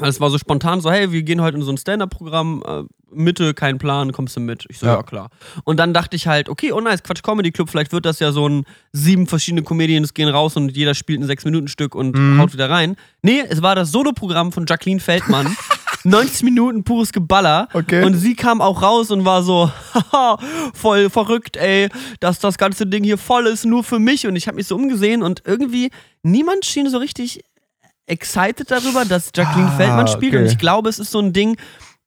Es war so spontan so, hey, wir gehen heute in so ein Stand-Up-Programm, äh, Mitte, kein Plan, kommst du mit? Ich so, ja. Ja. klar. Und dann dachte ich halt, okay, oh nice, Quatsch Comedy Club, vielleicht wird das ja so ein sieben verschiedene Comedians gehen raus und jeder spielt ein Sechs-Minuten-Stück und Mhm. haut wieder rein. Nee, es war das Solo-Programm von Jacqueline Feldmann. 90 Minuten pures Geballer. Okay. Und sie kam auch raus und war so, haha, voll verrückt, ey, dass das ganze Ding hier voll ist, nur für mich. Und ich habe mich so umgesehen und irgendwie niemand schien so richtig excited darüber, dass Jacqueline Ah, Feldmann spielt. okay. Und ich glaube, es ist so ein Ding,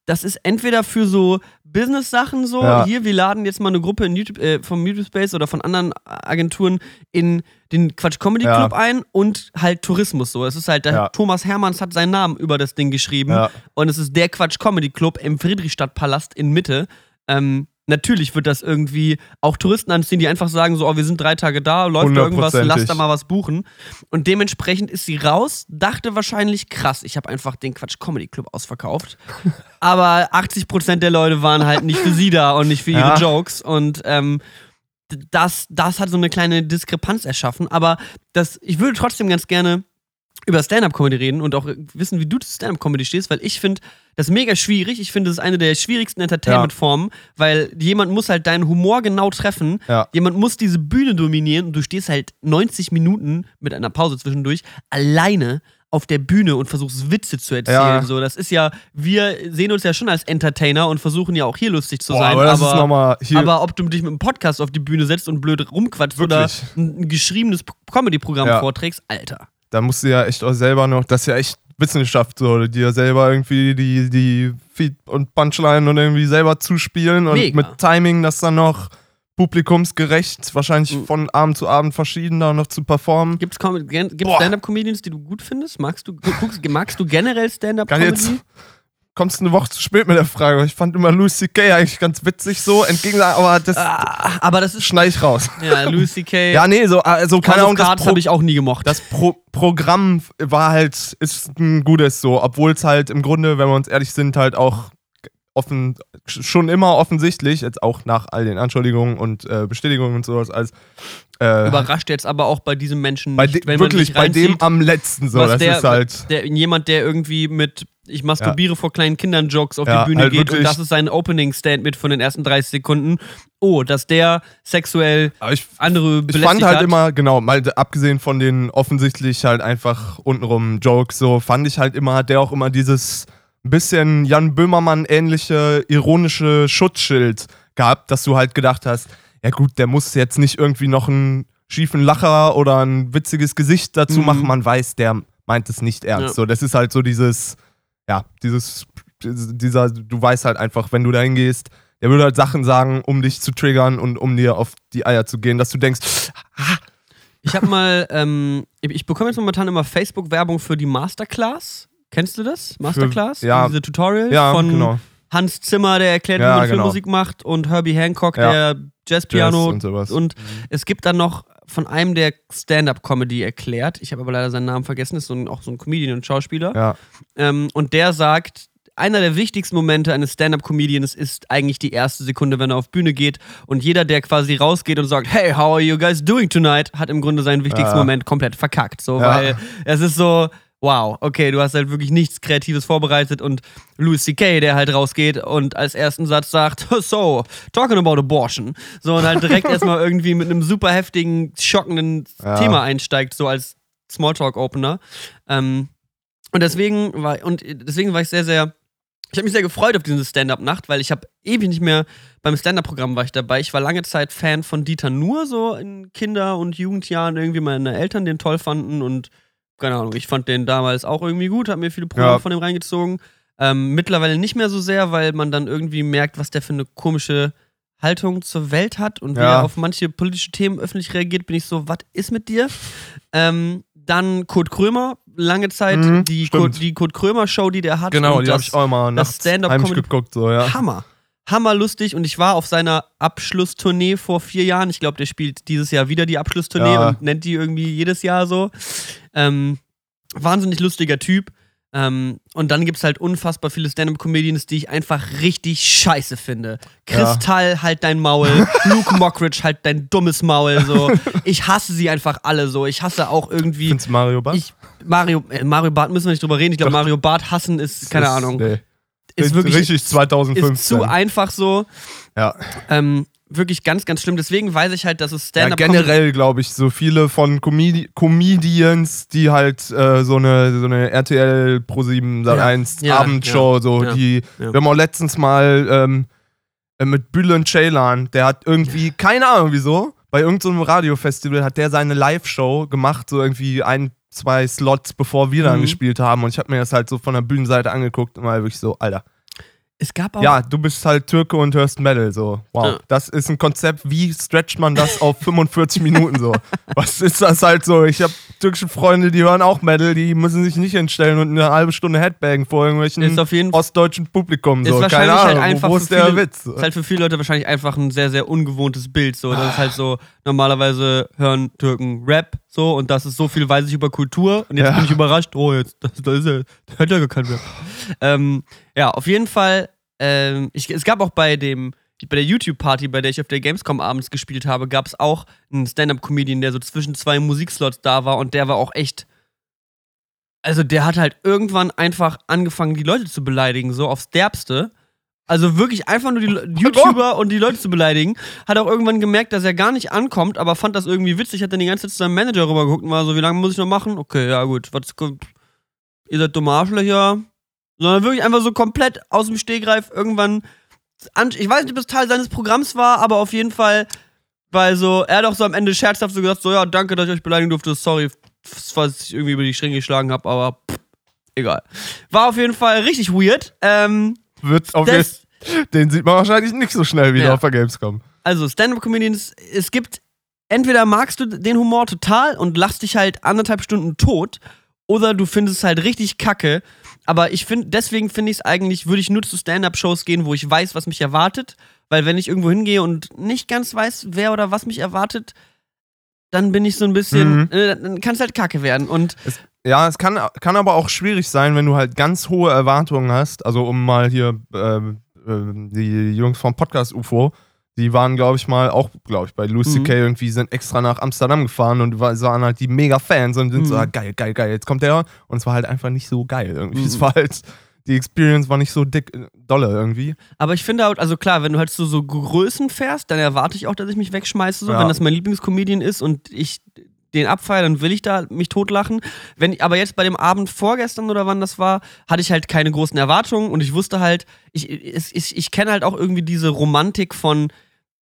das ist entweder für so Business-Sachen so, Ja. hier, wir laden jetzt mal eine Gruppe in YouTube, äh, vom YouTube Space oder von anderen Agenturen in den Quatsch Comedy Ja. Club ein und halt Tourismus so. Es ist halt, der Ja. Thomas Hermanns hat seinen Namen über das Ding geschrieben Ja. und es ist der Quatsch Comedy Club im Friedrichstadtpalast in Mitte. Ähm, natürlich wird das irgendwie auch Touristen anziehen, die einfach sagen so, oh, wir sind drei Tage da, läuft da irgendwas, lass da mal was buchen. Und dementsprechend ist sie raus, dachte wahrscheinlich, krass, ich habe einfach den Quatsch Comedy Club ausverkauft. Aber 80% der Leute waren halt nicht für sie da und nicht für ihre Ja. Jokes und ähm, das, das hat so eine kleine Diskrepanz erschaffen. Aber das, ich würde trotzdem ganz gerne über Stand-Up-Comedy reden und auch wissen, wie du zu Stand-Up-Comedy stehst, weil ich finde das mega schwierig. Ich finde, das ist eine der schwierigsten Entertainment-Formen, weil jemand muss halt deinen Humor genau treffen. Ja. Jemand muss diese Bühne dominieren und du stehst halt 90 Minuten mit einer Pause zwischendurch alleine auf der Bühne und versuchst Witze zu erzählen. Ja. So, das ist ja, wir sehen uns ja schon als Entertainer und versuchen ja auch hier lustig zu Boah, sein. aber aber ist nochmal hier. aber ob du dich mit einem Podcast auf die Bühne setzt und blöd rumquatschst Wirklich. oder ein, geschriebenes Comedy-Programm Ja. vorträgst, Alter. Da musst du ja echt auch selber noch, das ist ja echt Wissenschaft, so, dir selber irgendwie die, die Feed und Punchline und irgendwie selber zuspielen und Mega. mit Timing das dann noch publikumsgerecht, wahrscheinlich Mhm. von Abend zu Abend verschieden da noch zu performen. Gibt's Boah. Stand-Up-Comedians, die du gut findest? Magst du, guckst, magst du generell Stand-Up-Comedy? Kommst du eine Woche zu spät mit der Frage. Ich fand immer Louis C.K. eigentlich ganz witzig so, entgegen, aber das Ah, aber das ist, schneide ich raus. ja, Louis C.K. Ja, nee, so, also keine Ahnung, das, habe ich auch nie gemocht. das Pro Programm war halt, ist ein gutes so, obwohl es halt im Grunde, wenn wir uns ehrlich sind, halt auch offen, schon immer offensichtlich, jetzt auch nach all den Anschuldigungen und äh, Bestätigungen und sowas, als äh, Überrascht jetzt aber auch bei diesem Menschen bei nicht, de- wenn man wirklich sich bei dem am letzten so. Das der, ist halt. der, jemand, der irgendwie mit ich masturbiere vor kleinen Kindern Jokes auf Ja, die Bühne halt geht und das ist sein Opening Statement von den ersten 30 Sekunden. Oh, dass der sexuell ich, andere ich belästigt fand halt hat. immer, genau, mal abgesehen von den offensichtlich halt einfach untenrum Jokes, so fand ich halt immer, hat der auch immer dieses bisschen Jan Böhmermann-ähnliche ironische Schutzschild gehabt, dass du halt gedacht hast, ja gut, der muss jetzt nicht irgendwie noch einen schiefen Lacher oder ein witziges Gesicht dazu Mhm. machen, man weiß, der meint es nicht ernst. Ja. So, das ist halt so dieses, ja, dieses, dieser, du weißt halt einfach, wenn du da hingehst, der würde halt Sachen sagen, um dich zu triggern und um dir auf die Eier zu gehen, dass du denkst, Ich habe mal, ähm, ich bekomme jetzt momentan immer Facebook-Werbung für die Masterclass. Kennst du das? Masterclass? ja. Diese Tutorials ja, von genau. Hans Zimmer, der erklärt, Ja, wie man genau. Filmmusik macht, und Herbie Hancock, Ja. der Jazzpiano Jazz und sowas. Und es gibt dann noch von einem, der Stand-up-Comedy erklärt. Ich habe aber leider seinen Namen vergessen. Ist so ein, auch so ein Comedian und Schauspieler. Ja, Ähm, und der sagt, einer der wichtigsten Momente eines Stand-up-Comedians ist eigentlich die erste Sekunde, wenn er auf Bühne geht. Und jeder, der quasi rausgeht und sagt, hey, how are you guys doing tonight, hat im Grunde seinen wichtigsten Ja. Moment komplett verkackt. So, Ja. weil es ist so. Wow, okay, du hast halt wirklich nichts Kreatives vorbereitet und Louis C.K., der halt rausgeht und als ersten Satz sagt, so, talking about abortion. So, und halt direkt erstmal irgendwie mit einem super heftigen, schockenden Ja. Thema einsteigt, so als Smalltalk-Opener. Ähm, und deswegen war, und deswegen war ich sehr, sehr, ich habe mich sehr gefreut auf diese Stand-Up-Nacht, weil ich habe ewig nicht mehr, beim Stand-Up-Programm war ich dabei. Ich war lange Zeit Fan von Dieter Nuhr, so in Kinder- und Jugendjahren, irgendwie meine Eltern den toll fanden und keine Ahnung, ich fand den damals auch irgendwie gut, habe mir viele Programme Ja. von dem reingezogen. Ähm, mittlerweile nicht mehr so sehr, weil man dann irgendwie merkt, was der für eine komische Haltung zur Welt hat und wie Ja. er auf manche politische Themen öffentlich reagiert, bin ich so, was ist mit dir? Ähm, dann Kurt Krömer, lange Zeit Mhm, die. Kurt, die Kurt Krömer Show, die der hat. genau, die habe das- ich auch immer das nachts Stand-up-Comedy- heimlich geguckt, so, ja. Hammer. Hammerlustig und ich war auf seiner Abschlusstournee vor vier Jahren. Ich glaube, der spielt dieses Jahr wieder die Abschlusstournee Ja. und nennt die irgendwie jedes Jahr so. Ähm, wahnsinnig lustiger Typ. Ähm, und dann gibt es halt unfassbar viele Stand-Up-Comedians, die ich einfach richtig scheiße finde. Kristall, halt dein Maul. Luke Mockridge, halt dein dummes Maul. So. Ich hasse sie einfach alle so. Ich hasse auch irgendwie. Findest Mario Bart? Ich, Mario, äh, Mario Bart müssen wir nicht drüber reden. Ich glaube. Mario Bart hassen ist, keine Das Ahnung, Nee. Ist wirklich richtig 2015. ist zu einfach so. ja. Ähm, wirklich ganz, ganz schlimm. Deswegen weiß ich halt, dass es ja, Stand-up generell glaube ich, so viele von Comedi Comedians, die halt äh, so eine, so eine RTL Pro 7 Sat 1 Ja, Abendshow, ja, so ja, die, ja. wir haben auch letztens mal ähm, äh, mit Bülent Ceylan, der hat irgendwie, keine Ahnung wieso, bei irgendeinem Radiofestival hat der seine Live-Show gemacht, so irgendwie ein, zwei Slots, bevor wir dann Mhm. gespielt haben und ich habe mir das halt so von der Bühnenseite angeguckt und war wirklich so, Alter. Es gab auch. Ja, du bist halt Türke und hörst Metal, so. Wow. Ja. Das ist ein Konzept, wie stretcht man das auf 45 Minuten so? Was ist das halt so? Ich habe türkische Freunde, die hören auch Metal, die müssen sich nicht hinstellen und eine halbe Stunde Headbangen vor irgendwelchen Ist auf jeden Fall. ostdeutschen Publikum. Ist So. wahrscheinlich Keine halt Ahnung, einfach wo ist der viele- Witz? Ist halt für viele Leute wahrscheinlich einfach ein sehr, sehr ungewohntes Bild. So. Das ist halt so, normalerweise hören Türken Rap so und das ist so viel, weiß ich über Kultur. Und jetzt Ja. bin ich überrascht, oh, jetzt, das, das ist ja, der hat ja gar keinen. Ähm, ja, auf jeden Fall, ähm, ich, es gab auch bei dem, bei der YouTube-Party, bei der ich auf der Gamescom abends gespielt habe, gab es auch einen Stand-Up-Comedian, der so zwischen zwei Musikslots da war und der war auch echt. Also der hat halt irgendwann einfach angefangen, die Leute zu beleidigen, so aufs Derbste. Also wirklich einfach nur die YouTuber und die Leute zu beleidigen. Hat auch irgendwann gemerkt, dass er gar nicht ankommt, aber fand das irgendwie witzig. Hat dann die ganze Zeit zu seinem Manager rübergeguckt und war so, wie lange muss ich noch machen? Okay, ja gut. Was, ihr seid dumme Arschlöcher. Sondern wirklich einfach so komplett aus dem Stegreif irgendwann. an- Ich weiß nicht, ob das Teil seines Programms war, aber auf jeden Fall, weil so, er hat auch so am Ende scherzhaft so gesagt, so, ja, danke, dass ich euch beleidigen durfte, sorry, falls ich irgendwie über die Stränge geschlagen habe, aber pff, egal. War auf jeden Fall richtig weird. Ähm, Wird's auf das, den sieht man wahrscheinlich nicht so schnell wieder Ja. auf der Gamescom. also Stand-Up-Comedians, es gibt, entweder magst du den Humor total und lachst dich halt anderthalb Stunden tot, oder du findest es halt richtig kacke. Aber ich finde, deswegen finde ich es eigentlich, würde ich nur zu Stand-Up-Shows gehen, wo ich weiß, was mich erwartet. Weil wenn ich irgendwo hingehe und nicht ganz weiß, wer oder was mich erwartet, dann bin ich so ein bisschen, Mhm. äh, dann kann es halt kacke werden. Und Ja, es kann, kann aber auch schwierig sein, wenn du halt ganz hohe Erwartungen hast. Also um mal hier ähm, die Jungs vom Podcast UFO, die waren, glaube ich, mal auch, glaube ich, bei Lucy Mhm. K irgendwie, sind extra nach Amsterdam gefahren und war- waren halt die mega Fans und sind so, Mhm. ah, geil, geil, geil, jetzt kommt der. Und es war halt einfach nicht so geil irgendwie. Mhm. Es war halt, die Experience war nicht so dick, äh, dolle irgendwie. Aber ich finde halt, also klar, wenn du halt so, so Größen fährst, dann erwarte ich auch, dass ich mich wegschmeiße, so, Ja. wenn das mein Lieblingscomedian ist und ich den abfeiere, dann will ich da mich totlachen. Wenn, aber jetzt bei dem Abend vorgestern oder wann das war, hatte ich halt keine großen Erwartungen und ich wusste halt, ich, ich, ich, ich kenne halt auch irgendwie diese Romantik von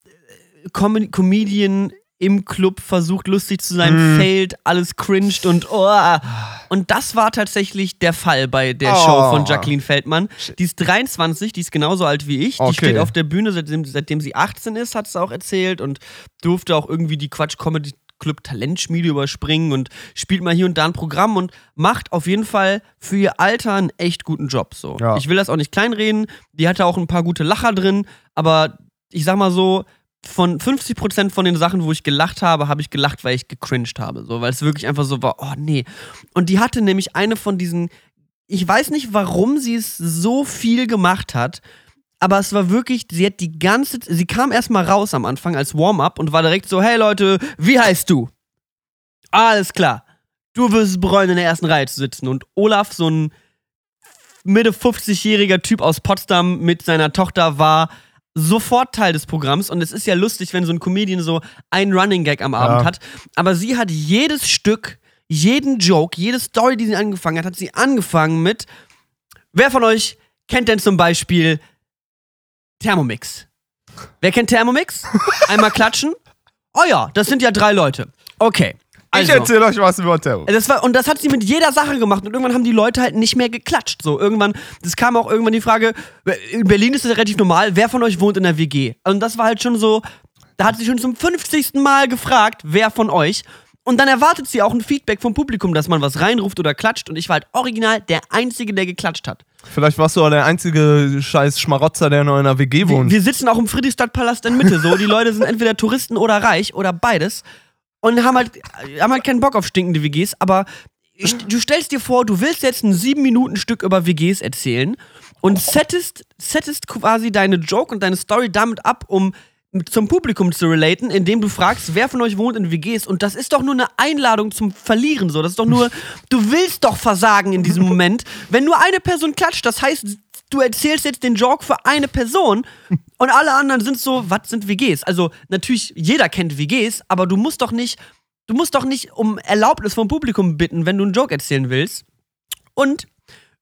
äh, Com Comedian im Club versucht lustig zu sein, Mhm. failt, alles cringed und oh. Und das war tatsächlich der Fall bei der Oh. Show von Jacqueline Feldmann. Die ist 23, die ist genauso alt wie ich. Die Okay. steht auf der Bühne, seitdem, seitdem sie 18 ist, hat sie auch erzählt und durfte auch irgendwie die Quatsch Comedy Club Talentschmiede überspringen und spielt mal hier und da ein Programm und macht auf jeden Fall für ihr Alter einen echt guten Job. So. Ja. Ich will das auch nicht kleinreden. Die hatte auch ein paar gute Lacher drin, aber ich sag mal so, von 50% von den Sachen, wo ich gelacht habe, habe ich gelacht, weil ich gecringed habe. So, weil es wirklich einfach so war, oh nee. Und die hatte nämlich eine von diesen, ich weiß nicht, warum sie es so viel gemacht hat, aber es war wirklich, sie hat die ganze, sie kam erstmal raus am Anfang als Warm-up und war direkt so, hey Leute, wie heißt du? Alles klar. Du wirst es bereuen, in der ersten Reihe zu sitzen. Und Olaf, so ein Mitte 50-jähriger Typ aus Potsdam mit seiner Tochter, war sofort Teil des Programms. Und es ist ja lustig, wenn so ein Comedian so einen Running Gag am Abend Ja. hat. Aber sie hat jedes Stück, jeden Joke, jede Story, die sie angefangen hat, hat sie angefangen mit, wer von euch kennt denn zum Beispiel Thermomix? Wer kennt Thermomix? Einmal klatschen. Oh ja, das sind ja drei Leute. Okay. Also, ich erzähle euch was über Terror. das war, und das hat sie mit jeder Sache gemacht. Und irgendwann haben die Leute halt nicht mehr geklatscht. So, irgendwann, das kam auch irgendwann die Frage, in Berlin ist es relativ normal, wer von euch wohnt in der WG? Und das war halt schon so, da hat sie schon zum 50. Mal gefragt, wer von euch. Und dann erwartet sie auch ein Feedback vom Publikum, dass man was reinruft oder klatscht. Und ich war halt original der Einzige, der geklatscht hat. Vielleicht warst du auch der einzige scheiß Schmarotzer, der noch in einer WG Wir, wohnt. wir sitzen auch im Friedrichstadtpalast in Mitte. So, die Leute sind entweder Touristen oder reich oder beides und haben halt, haben halt keinen Bock auf stinkende WGs. Aber ich, du stellst dir vor, du willst jetzt ein sieben Minuten Stück über WGs erzählen und settest, settest quasi deine Joke und deine Story damit ab, um zum Publikum zu relaten, indem du fragst, wer von euch wohnt in WGs und das ist doch nur eine Einladung zum Verlieren so. Das ist doch nur, du willst doch versagen in diesem Moment. Wenn nur eine Person klatscht, das heißt, du erzählst jetzt den Joke für eine Person und alle anderen sind so, was sind WGs? Also natürlich, jeder kennt WGs, aber du musst doch nicht, du musst doch nicht um Erlaubnis vom Publikum bitten, wenn du einen Joke erzählen willst. Und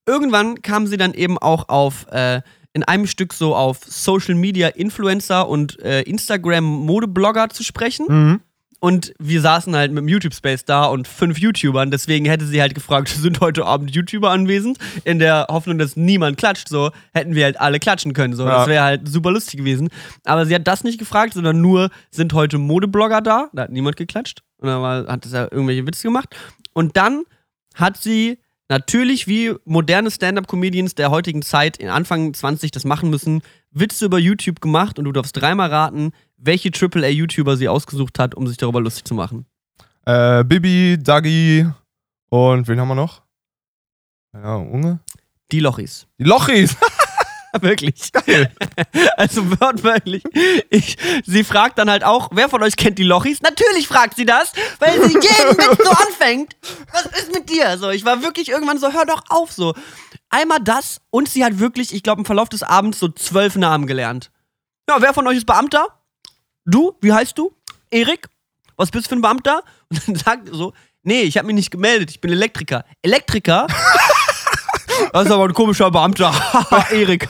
irgendwann kam sie dann eben auch auf, äh, in einem Stück so auf Social Media Influencer und äh, Instagram Modeblogger zu sprechen. Mhm. Und wir saßen halt mit dem YouTube-Space da und fünf YouTubern. Deswegen hätte sie halt gefragt, sind heute Abend YouTuber anwesend? In der Hoffnung, dass niemand klatscht. So hätten wir halt alle klatschen können. So. Ja. Das wäre halt super lustig gewesen. Aber sie hat das nicht gefragt, sondern nur, sind heute Modeblogger da? Da hat niemand geklatscht. Und dann war, hat sie irgendwelche Witze gemacht. Und dann hat sie natürlich wie moderne Stand-Up-Comedians der heutigen Zeit in Anfang 20 das machen müssen, Witze über YouTube gemacht und du darfst dreimal raten, welche AAA-YouTuber sie ausgesucht hat, um sich darüber lustig zu machen. Äh, Bibi, Dagi und wen haben wir noch? Ja, Unge. Die Lochis. Die Lochis. Wirklich. Also wortwörtlich. Ich, sie fragt dann halt auch, wer von euch kennt die Lochis? Natürlich fragt sie das, weil sie jeden Witz so anfängt. Was ist mit dir? So, ich war wirklich irgendwann so, hör doch auf so. Einmal das und sie hat wirklich, ich glaube im Verlauf des Abends so zwölf Namen gelernt. Ja, wer von euch ist Beamter? Du? Wie heißt du? Erik? Was bist du für ein Beamter? Und dann sagt so, nee, ich habe mich nicht gemeldet, ich bin Elektriker. Elektriker? Das ist aber ein komischer Beamter. Erik.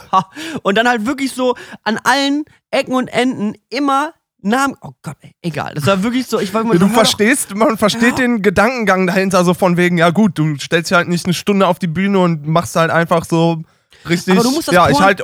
Und dann halt wirklich so an allen Ecken und Enden immer Namen. Oh Gott, ey, egal. Das war wirklich so, ich war immer Du hör doch- verstehst, man versteht Ja. den Gedankengang dahinter so von wegen, ja gut, du stellst dich halt nicht eine Stunde auf die Bühne und machst halt einfach so richtig. Aber du musst das ja, ich halt.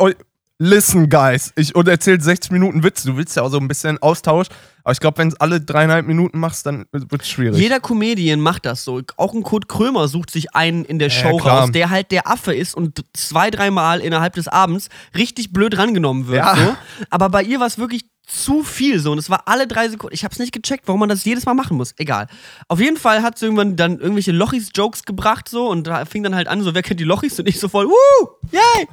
Listen, guys. Ich und erzählt 60 Minuten Witz. Du willst ja auch so ein bisschen Austausch. Aber ich glaube, wenn es alle dreieinhalb Minuten machst, dann wird es schwierig. Jeder Comedian macht das so. Auch ein Kurt Krömer sucht sich einen in der Ja, Show klar. raus, der halt der Affe ist und zwei, dreimal innerhalb des Abends richtig blöd rangenommen wird. Ja. So. Aber bei ihr war es wirklich zu viel so und es war alle drei Sekunden. Ich hab's nicht gecheckt, warum man das jedes Mal machen muss. Egal. Auf jeden Fall hat sie irgendwann dann irgendwelche Lochis-Jokes gebracht so und da fing dann halt an, so wer kennt die Lochis und ich so voll, wuh, yay!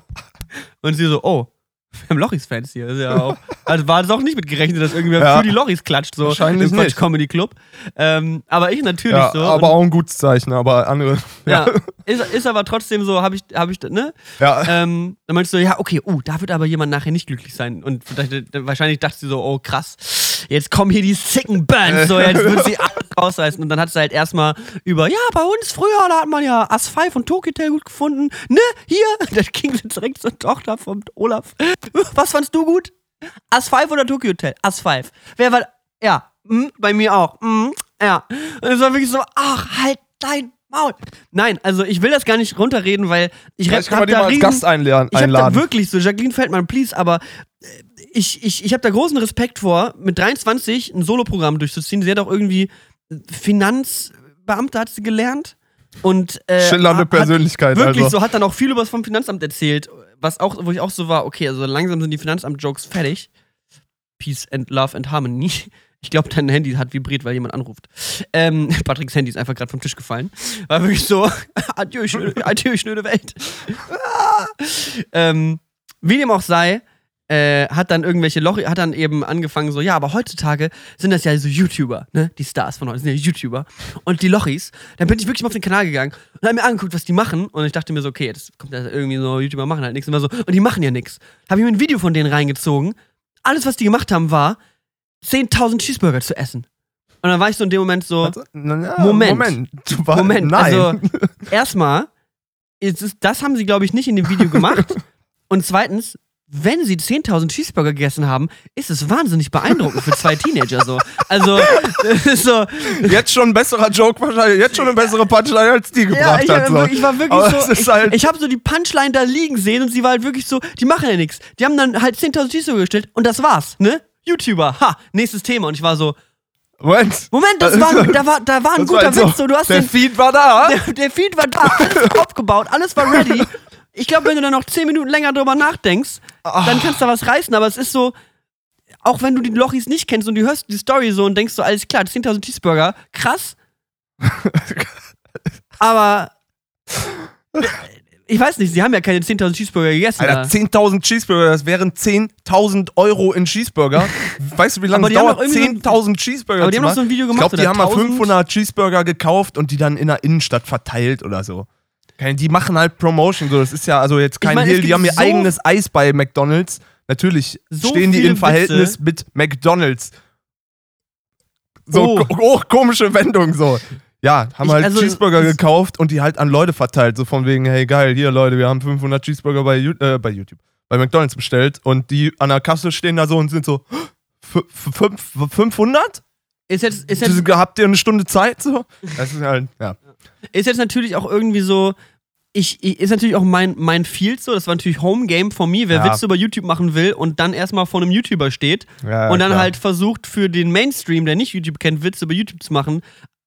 Und sie so, oh, Wir haben Lochis-Fans hier. Ist ja auch, also war das auch nicht mitgerechnet, dass irgendwer Ja. für die Lochis klatscht, so Wahrscheinlich im Quatsch nicht. Comedy Club. Ähm, aber ich natürlich Ja, so. aber auch ein gutes Zeichen, aber andere. ja, ist, ist aber trotzdem so, habe ich, hab ich, ne? Ja. Ähm, dann meinst du, ja, okay, uh, da wird aber jemand nachher nicht glücklich sein. Und wahrscheinlich dachte sie so, oh krass, jetzt kommen hier die sicken Bands, so jetzt wird sie alles rausreißen. Und dann hat sie halt erstmal über, ja, bei uns früher, da hat man ja As 5 und Tokitel gut gefunden. Ne, hier, da ging sie direkt zur Tochter vom Olaf. Was fandst du gut? As 5 oder Tokyo Hotel? As 5. Wer war, ja, hm, bei mir auch, hm, ja. Und es war wirklich so, ach, halt dein Maul. Nein, also ich will das gar nicht runterreden, weil ich Vielleicht hab kann man die da mal als riesen- Gast einladen. ich habe da wirklich so, Jacqueline Feldmann, please, aber äh, ich, ich, ich habe da großen Respekt vor, mit 23 ein Soloprogramm durchzuziehen. Sie hat auch irgendwie Finanzbeamte hat sie gelernt. Und äh, Schillernde hat- Persönlichkeit, Wirklich also. so, hat dann auch viel über das vom Finanzamt erzählt, was auch, wo ich auch so war, okay, also langsam sind die Finanzamt-Jokes fertig. Peace and Love and Harmony. Ich glaube, dein Handy hat vibriert, weil jemand anruft. Ähm, Patricks Handy ist einfach gerade vom Tisch gefallen. War wirklich so, adieu, schöne, adieu, schöne Welt. Ah. ähm, wie dem auch sei, äh, hat dann irgendwelche Loch, hat dann eben angefangen so, ja, aber heutzutage sind das ja so YouTuber, ne? Die Stars von heute sind ja YouTuber. Und die Lochis, dann bin ich wirklich mal auf den Kanal gegangen und hab mir angeguckt, was die machen. Und ich dachte mir so, okay, jetzt kommt da irgendwie so, YouTuber machen halt nichts. Und, so, und die machen ja nichts. Habe ich mir ein Video von denen reingezogen. Alles, was die gemacht haben, war, 10.000 Cheeseburger zu essen. Und dann war ich so in dem Moment so, Warte, na, Moment. Moment. War- Moment, nein. also erstmal, das haben sie, glaube ich, nicht in dem Video gemacht. Und zweitens, wenn sie 10.000 Cheeseburger gegessen haben, ist es wahnsinnig beeindruckend für zwei Teenager so. Also, das ist so. jetzt schon ein besserer Joke wahrscheinlich, jetzt schon eine bessere Punchline als die Ja, gebracht ich, hat. So. ich war wirklich Aber so. Ich, halt, ich habe so die Punchline da liegen sehen und sie war halt wirklich so, die machen ja nichts. Die haben dann halt 10.000 Cheeseburger gestellt und das war's, ne? YouTuber, ha, nächstes Thema. Und ich war so, Moment. Moment, das war, da war, da war ein guter war halt Witz. So, du hast der den, Feed war da. der, der Feed war da, alles aufgebaut, alles war ready. Ich glaube, wenn du dann noch 10 Minuten länger drüber nachdenkst, dann kannst du da was reißen, aber es ist so, auch wenn du die Lochis nicht kennst und du hörst die Story so und denkst so, alles klar, 10.000 Cheeseburger, krass. aber äh, ich weiß nicht, sie haben ja keine 10.000 Cheeseburger gegessen. Alter, da. 10.000 Cheeseburger, das wären 10.000 Euro in Cheeseburger. Weißt du, wie lange dauert, doch irgendwie 10.000 Cheeseburger aber die haben machen? so ein Video Ich gemacht, glaube, die haben mal 1000? 500 Cheeseburger gekauft und die dann in der Innenstadt verteilt oder so. Die machen halt Promotion, so. Das ist ja also jetzt kein Ich mein, Hehl. Die haben ihr so- eigenes Eis bei McDonalds. Natürlich So stehen die im Verhältnis Witze. mit McDonalds. So Oh. oh, komische Wendung so. Ja, haben Ich- halt also, Cheeseburger es- gekauft und die halt an Leute verteilt. So von wegen, hey geil, hier Leute, wir haben 500 Cheeseburger bei, äh, bei YouTube, bei McDonalds bestellt und die an der Kasse stehen da so und sind so, "F- f- fünf- 500? Ist jetzt, ist, jetzt, Habt ihr eine Stunde Zeit? So? Das ist halt, ja. ist jetzt natürlich auch irgendwie so. Ich, ich, ist natürlich auch mein, mein Field so, das war natürlich Home Game von mir, wer Ja. Witze über YouTube machen will und dann erstmal vor einem YouTuber steht ja und dann klar. halt versucht für den Mainstream, der nicht YouTube kennt, Witze über YouTube zu machen.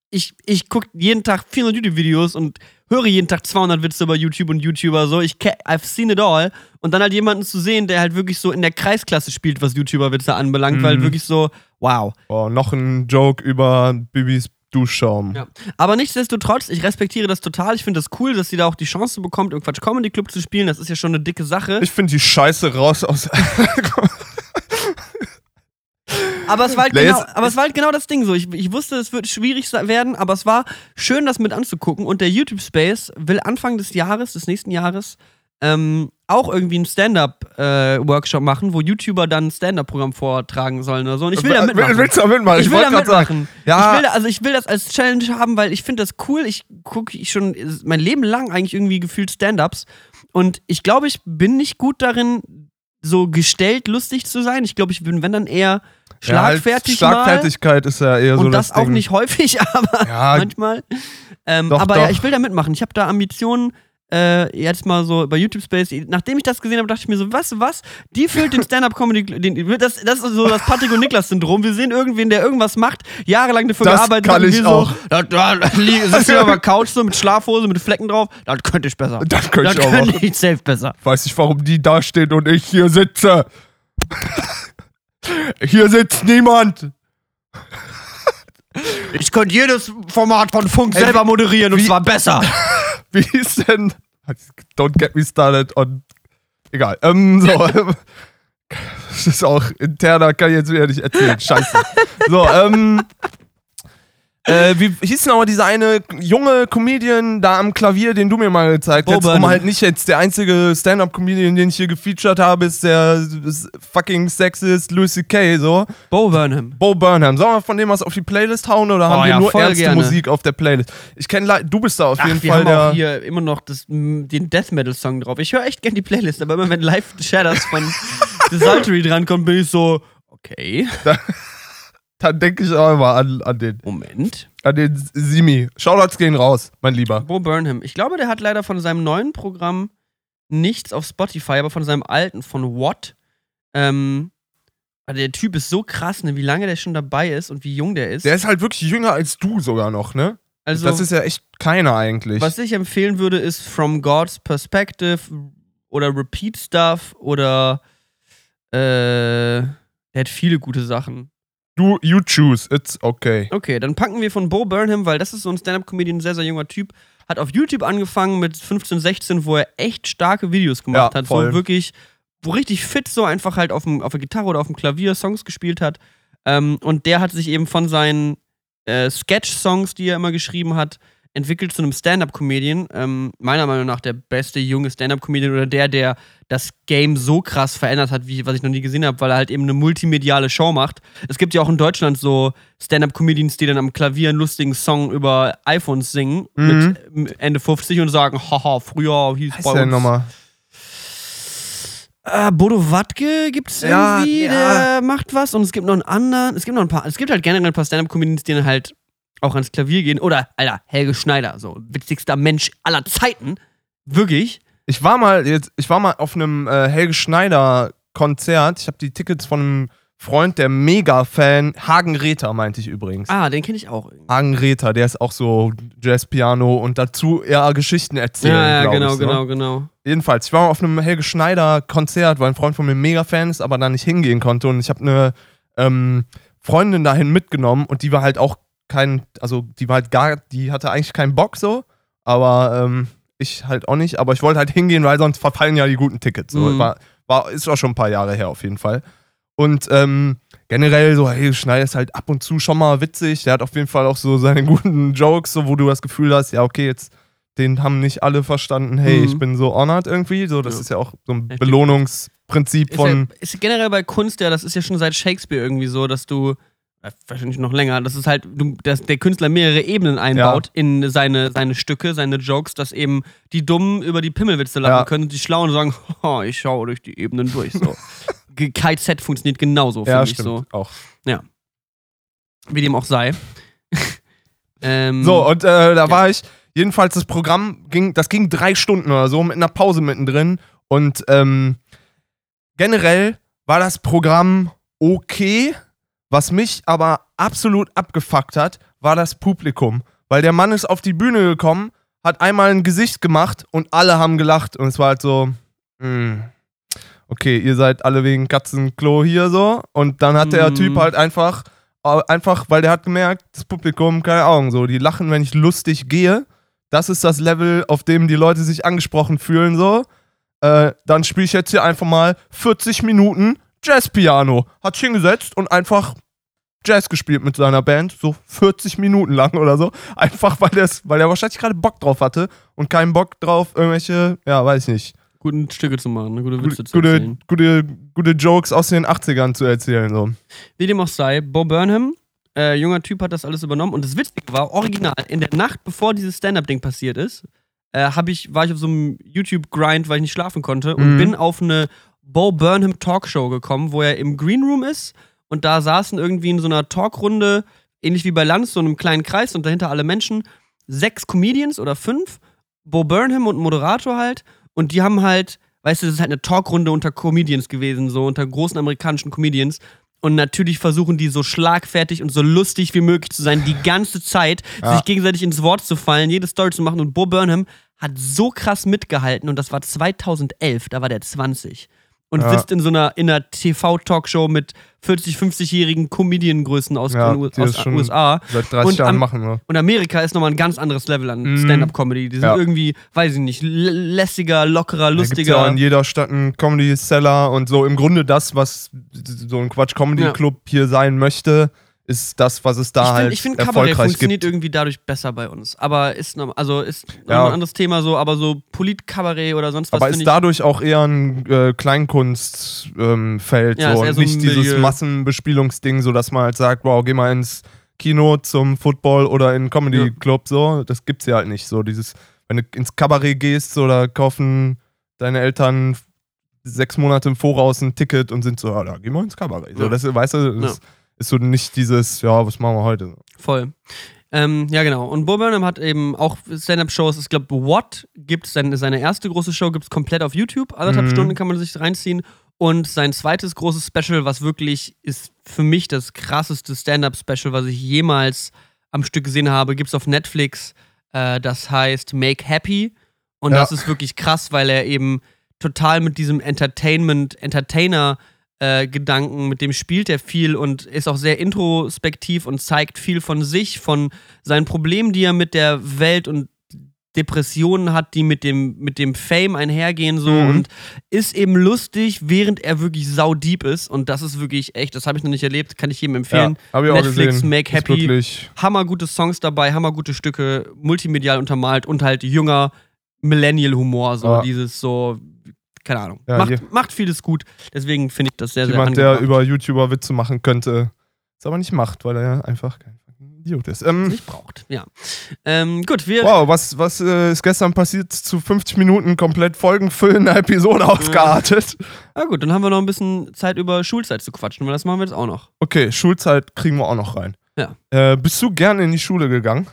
Ich, ich gucke jeden Tag 400 YouTube-Videos und höre jeden Tag 200 Witze über YouTube und YouTuber so. Ich I've seen it all. Und dann halt jemanden zu sehen, der halt wirklich so in der Kreisklasse spielt, was YouTuber-Witze anbelangt, weil Mhm. wirklich so, wow. Oh, noch ein Joke über Bibis Duschschaum. Ja. Aber nichtsdestotrotz, ich respektiere das total. Ich finde das cool, dass sie da auch die Chance bekommt, im Quatsch Comedy Club zu spielen. Das ist ja schon eine dicke Sache. Ich finde die Scheiße raus aus. Aber es war halt, genau, aber es war halt genau das Ding so. Ich, ich wusste, es wird schwierig werden, aber es war schön, das mit anzugucken. Und der YouTube Space will Anfang des Jahres, des nächsten Jahres, ähm, auch irgendwie einen Stand-Up-Workshop machen, wo YouTuber dann ein Stand-Up-Programm vortragen sollen oder so. Und ich will da mitmachen. Willst du da mitmachen? Ich will da mitmachen. Ja. Ich will da, also ich will das als Challenge haben, weil ich finde das cool. Ich gucke ich schon mein Leben lang eigentlich irgendwie gefühlt Stand-ups und ich glaube, ich bin nicht gut darin, so gestellt lustig zu sein. Ich glaube, ich bin wenn dann eher Ja, halt schlagfertig mal. Schlagfertigkeit ist ja eher so Und das, das auch Ding. nicht häufig, aber Ja, manchmal. Ähm, Doch, aber ja, doch. ich will da mitmachen. Ich habe da Ambitionen. Äh, jetzt mal so bei YouTube Space, nachdem ich das gesehen habe, dachte ich mir so, du was? Die füllt den Stand-Up-Comedy, das, das ist so das Patrick und Niklas-Syndrom. Wir sehen irgendwen, der irgendwas macht, jahrelang dafür Das gearbeitet kann hat ich wir auch. so, da, da, da sitzt auf der Couch so mit Schlafhose, mit Flecken drauf, das könnte ich besser. Das könnte ich das auch könnte machen. ich safe besser. Weiß nicht, warum die da steht und ich hier sitze. hier sitzt niemand. Ich könnte jedes Format von Funk selber moderieren und wie- zwar besser. Wie ist denn. Don't get me started on. Egal. Ähm, so. Das ist auch interner, kann ich jetzt wieder nicht erzählen. Scheiße. So, ähm. Äh, wie hieß denn aber dieser eine junge Comedian da am Klavier, den du mir mal gezeigt hast, um halt nicht jetzt der einzige Stand-Up-Comedian, den ich hier gefeatured habe, ist der ist fucking Sexist Louis C.K. so. Bo Burnham. Bo Burnham. Sollen wir von dem was auf die Playlist hauen oder haben wir ja, nur ernste gerne. Musik auf der Playlist? Ich kenne, du bist da auf Ach, jeden wir Fall haben der. auch hier immer noch das, den Death Metal Song drauf. Ich höre echt gern die Playlist, aber immer wenn Live Shadows von The Saltery drankommt, bin ich so, okay, Dann denke ich auch immer an, an den, Moment. an den Simi. Shoutouts gehen raus, mein Lieber. Bo Burnham. Ich glaube, der hat leider von seinem neuen Programm nichts auf Spotify, aber von seinem alten, von What. Ähm, aber der Typ ist so krass, ne, wie lange der schon dabei ist und wie jung der ist. Der ist halt wirklich jünger als du sogar noch, ne? also, das ist ja echt keiner eigentlich. was ich empfehlen würde, ist From God's Perspective oder Repeat Stuff oder äh, der hat viele gute Sachen. Du, you choose, it's okay. Okay, dann packen wir von Bo Burnham, weil das ist so ein Stand-Up-Comedian, ein sehr, sehr junger Typ. Hat auf YouTube angefangen mit 15, 16, wo er echt starke Videos gemacht Ja, hat. voll. So wirklich, wo richtig fit so einfach halt auf, dem, auf der Gitarre oder auf dem Klavier Songs gespielt hat. Ähm, und der hat sich eben von seinen äh, Sketch-Songs, die er immer geschrieben hat, entwickelt zu einem Stand-Up-Comedian. Ähm, meiner Meinung nach der beste junge Stand-Up-Comedian oder der, der das Game so krass verändert hat, wie was ich noch nie gesehen habe, weil er halt eben eine multimediale Show macht. Es gibt ja auch in Deutschland so Stand-Up-Comedians, die dann am Klavier einen lustigen Song über iPhones singen Mhm. mit äh, Ende 50 und sagen, haha, früher hieß Was bei uns nochmal? äh, Bodo Wartke gibt's Ja, irgendwie, ja. der macht was und es gibt noch einen anderen, es gibt noch ein paar, es gibt halt generell ein paar Stand-Up-Comedians, die dann halt auch ans Klavier gehen. Oder, Alter, Helge Schneider, so witzigster Mensch aller Zeiten. Wirklich. Ich war mal jetzt, ich war mal auf einem äh, Helge Schneider Konzert. Ich habe die Tickets von einem Freund, der Mega-Fan, Hagen Rether meinte ich übrigens. Ah, den kenne ich auch. irgendwie. Hagen Rether, der ist auch so Jazz-Piano und dazu eher Geschichten erzählen. Ja, ja, genau, ich, ne? genau, genau. Jedenfalls, ich war mal auf einem Helge Schneider Konzert, weil ein Freund von mir Mega-Fan ist, aber da nicht hingehen konnte. Und ich habe eine ähm, Freundin dahin mitgenommen und die war halt auch kein, also die war halt gar, die hatte eigentlich keinen Bock so, aber ähm, ich halt auch nicht. Aber ich wollte halt hingehen, weil sonst verfallen ja die guten Tickets. So. Mhm. War, war, ist auch schon ein paar Jahre her auf jeden Fall. Und ähm, generell so, hey, Schneider ist halt ab und zu schon mal witzig. Der hat auf jeden Fall auch so seine guten Jokes, so wo du das Gefühl hast, ja, okay, jetzt den haben nicht alle verstanden, hey, Mhm. ich bin so honored irgendwie. So, das Ja. ist ja auch so ein. Belohnungsprinzip Ist, von. ja, ist generell bei Kunst ja, das ist ja schon seit Shakespeare irgendwie so, dass du, wahrscheinlich noch länger, das ist halt, dass der Künstler mehrere Ebenen einbaut in seine, seine Stücke, seine Jokes, dass eben die Dummen über die Pimmelwitze lachen Ja. können und die Schlauen sagen, "Haha, ich schaue durch die Ebenen durch. So. KZ funktioniert genauso, ja, finde ich stimmt. so. Auch. Wie dem auch sei. ähm, So, und äh, da war ich, jedenfalls das Programm ging, das ging drei Stunden oder so, mit einer Pause mittendrin. Und ähm, generell war das Programm okay. Was mich aber absolut abgefuckt hat, war das Publikum. Weil der Mann ist auf die Bühne gekommen, hat einmal ein Gesicht gemacht und alle haben gelacht. Und es war halt so, mh, okay, ihr seid alle wegen Katzenklo hier so. Und dann hat der Mhm. Typ halt einfach, äh, einfach, weil der hat gemerkt, das Publikum, keine Ahnung, so, die lachen, wenn ich lustig gehe. Das ist das Level, auf dem die Leute sich angesprochen fühlen, so. Äh, dann spiele ich jetzt hier einfach mal 40 Minuten Jazzpiano. Hat sich hingesetzt und einfach Jazz gespielt mit seiner Band, so 40 Minuten lang oder so. Einfach weil, weil er wahrscheinlich gerade Bock drauf hatte und keinen Bock drauf, irgendwelche, ja, weiß ich nicht, guten Stücke zu machen, ne? gute gute, Witze zu gute, erzählen. gute, gute Jokes aus den 80ern zu erzählen. So. Wie dem auch sei, Bo Burnham, äh, junger Typ, hat das alles übernommen. Und das Witzige war, original, in der Nacht, bevor dieses Stand-Up-Ding passiert ist, äh, ich, war ich auf so einem YouTube-Grind, weil ich nicht schlafen konnte und Mhm. bin auf eine Bo Burnham Talkshow gekommen, wo er im Green Room ist und da saßen irgendwie in so einer Talkrunde, ähnlich wie bei Lanz, so einem kleinen Kreis und dahinter alle Menschen, sechs Comedians oder fünf, Bo Burnham und ein Moderator halt und die haben halt, weißt du, das ist halt eine Talkrunde unter Comedians gewesen, so unter großen amerikanischen Comedians und natürlich versuchen die so schlagfertig und so lustig wie möglich zu sein, die ganze Zeit, Ja. sich gegenseitig ins Wort zu fallen, jede Story zu machen. Und Bo Burnham hat so krass mitgehalten und das war 2011, da war der 20. und Ja. sitzt in so einer, in einer TV-Talkshow mit 40, 50-jährigen Comedian-Größen aus Ja, den aus USA. Seit 30 Und Jahren machen wir. Und Amerika ist nochmal ein ganz anderes Level an Mhm. Stand-Up-Comedy. Die sind Ja. irgendwie, weiß ich nicht, lässiger, lockerer, Da gibt's ja lustiger. in jeder Stadt einen Comedy-Seller und so im Grunde das, was so ein Quatsch-Comedy-Club hier sein möchte, ist das, was es da ich halt finde, ich find, Kabarett erfolgreich funktioniert gibt. irgendwie dadurch besser bei uns. Aber ist noch, also ist Ja. ein anderes Thema so, aber so Polit-Kabarett oder sonst was Aber ist dadurch auch eher ein äh, Kleinkunstfeld ähm, Ja, so, und so nicht dieses Milieu. Massenbespielungsding, so dass man halt sagt, wow, geh mal ins Kino zum Football oder in einen Comedy-Club, so. Das gibt's ja halt nicht. So dieses, wenn du ins Kabarett gehst, da kaufen deine Eltern sechs Monate im Voraus ein Ticket und sind so, ja, da gehen wir ins Kabarett. So, Ja. das, weißt du, das ist so nicht dieses, ja, was machen wir heute? Voll. Ähm, ja, genau. Und Bo Burnham hat eben auch Stand-Up-Shows. Ich glaube, What gibt seine, seine erste große Show, gibt es komplett auf YouTube. Anderthalb Mhm. Stunden kann man sich reinziehen. Und sein zweites großes Special, was wirklich ist für mich das krasseste Stand-Up-Special, was ich jemals am Stück gesehen habe, gibt es auf Netflix. Äh, das heißt Make Happy. Und Ja. das ist wirklich krass, weil er eben total mit diesem Entertainment, Entertainer äh, Gedanken, mit dem spielt er viel und ist auch sehr introspektiv und zeigt viel von sich, von seinen Problemen, die er mit der Welt und Depressionen hat, die mit dem, mit dem Fame einhergehen so Mhm. und ist eben lustig, während er wirklich saudieb ist und das ist wirklich echt, das habe ich noch nicht erlebt, kann ich jedem empfehlen. auch Netflix, gesehen. Make Happy, hammergute Songs dabei, hammergute Stücke, multimedial untermalt und halt jünger Millennial-Humor, so Ja. dieses so, keine Ahnung. Ja, macht, macht vieles gut, deswegen finde ich das sehr, sehr jemand, der über YouTuber Witze machen könnte, es aber nicht macht, weil er ja einfach kein fucking Idiot ist. Ähm, nicht braucht, ja. Ähm, gut, wir, Wow, was, was äh, ist gestern passiert? Zu 50 Minuten komplett folgenfüllende Episode ausgeartet. na gut, dann haben wir noch ein bisschen Zeit über Schulzeit zu quatschen, weil das machen wir jetzt auch noch. Okay, Schulzeit kriegen wir auch noch rein. Ja. Äh, bist du gerne in die Schule gegangen?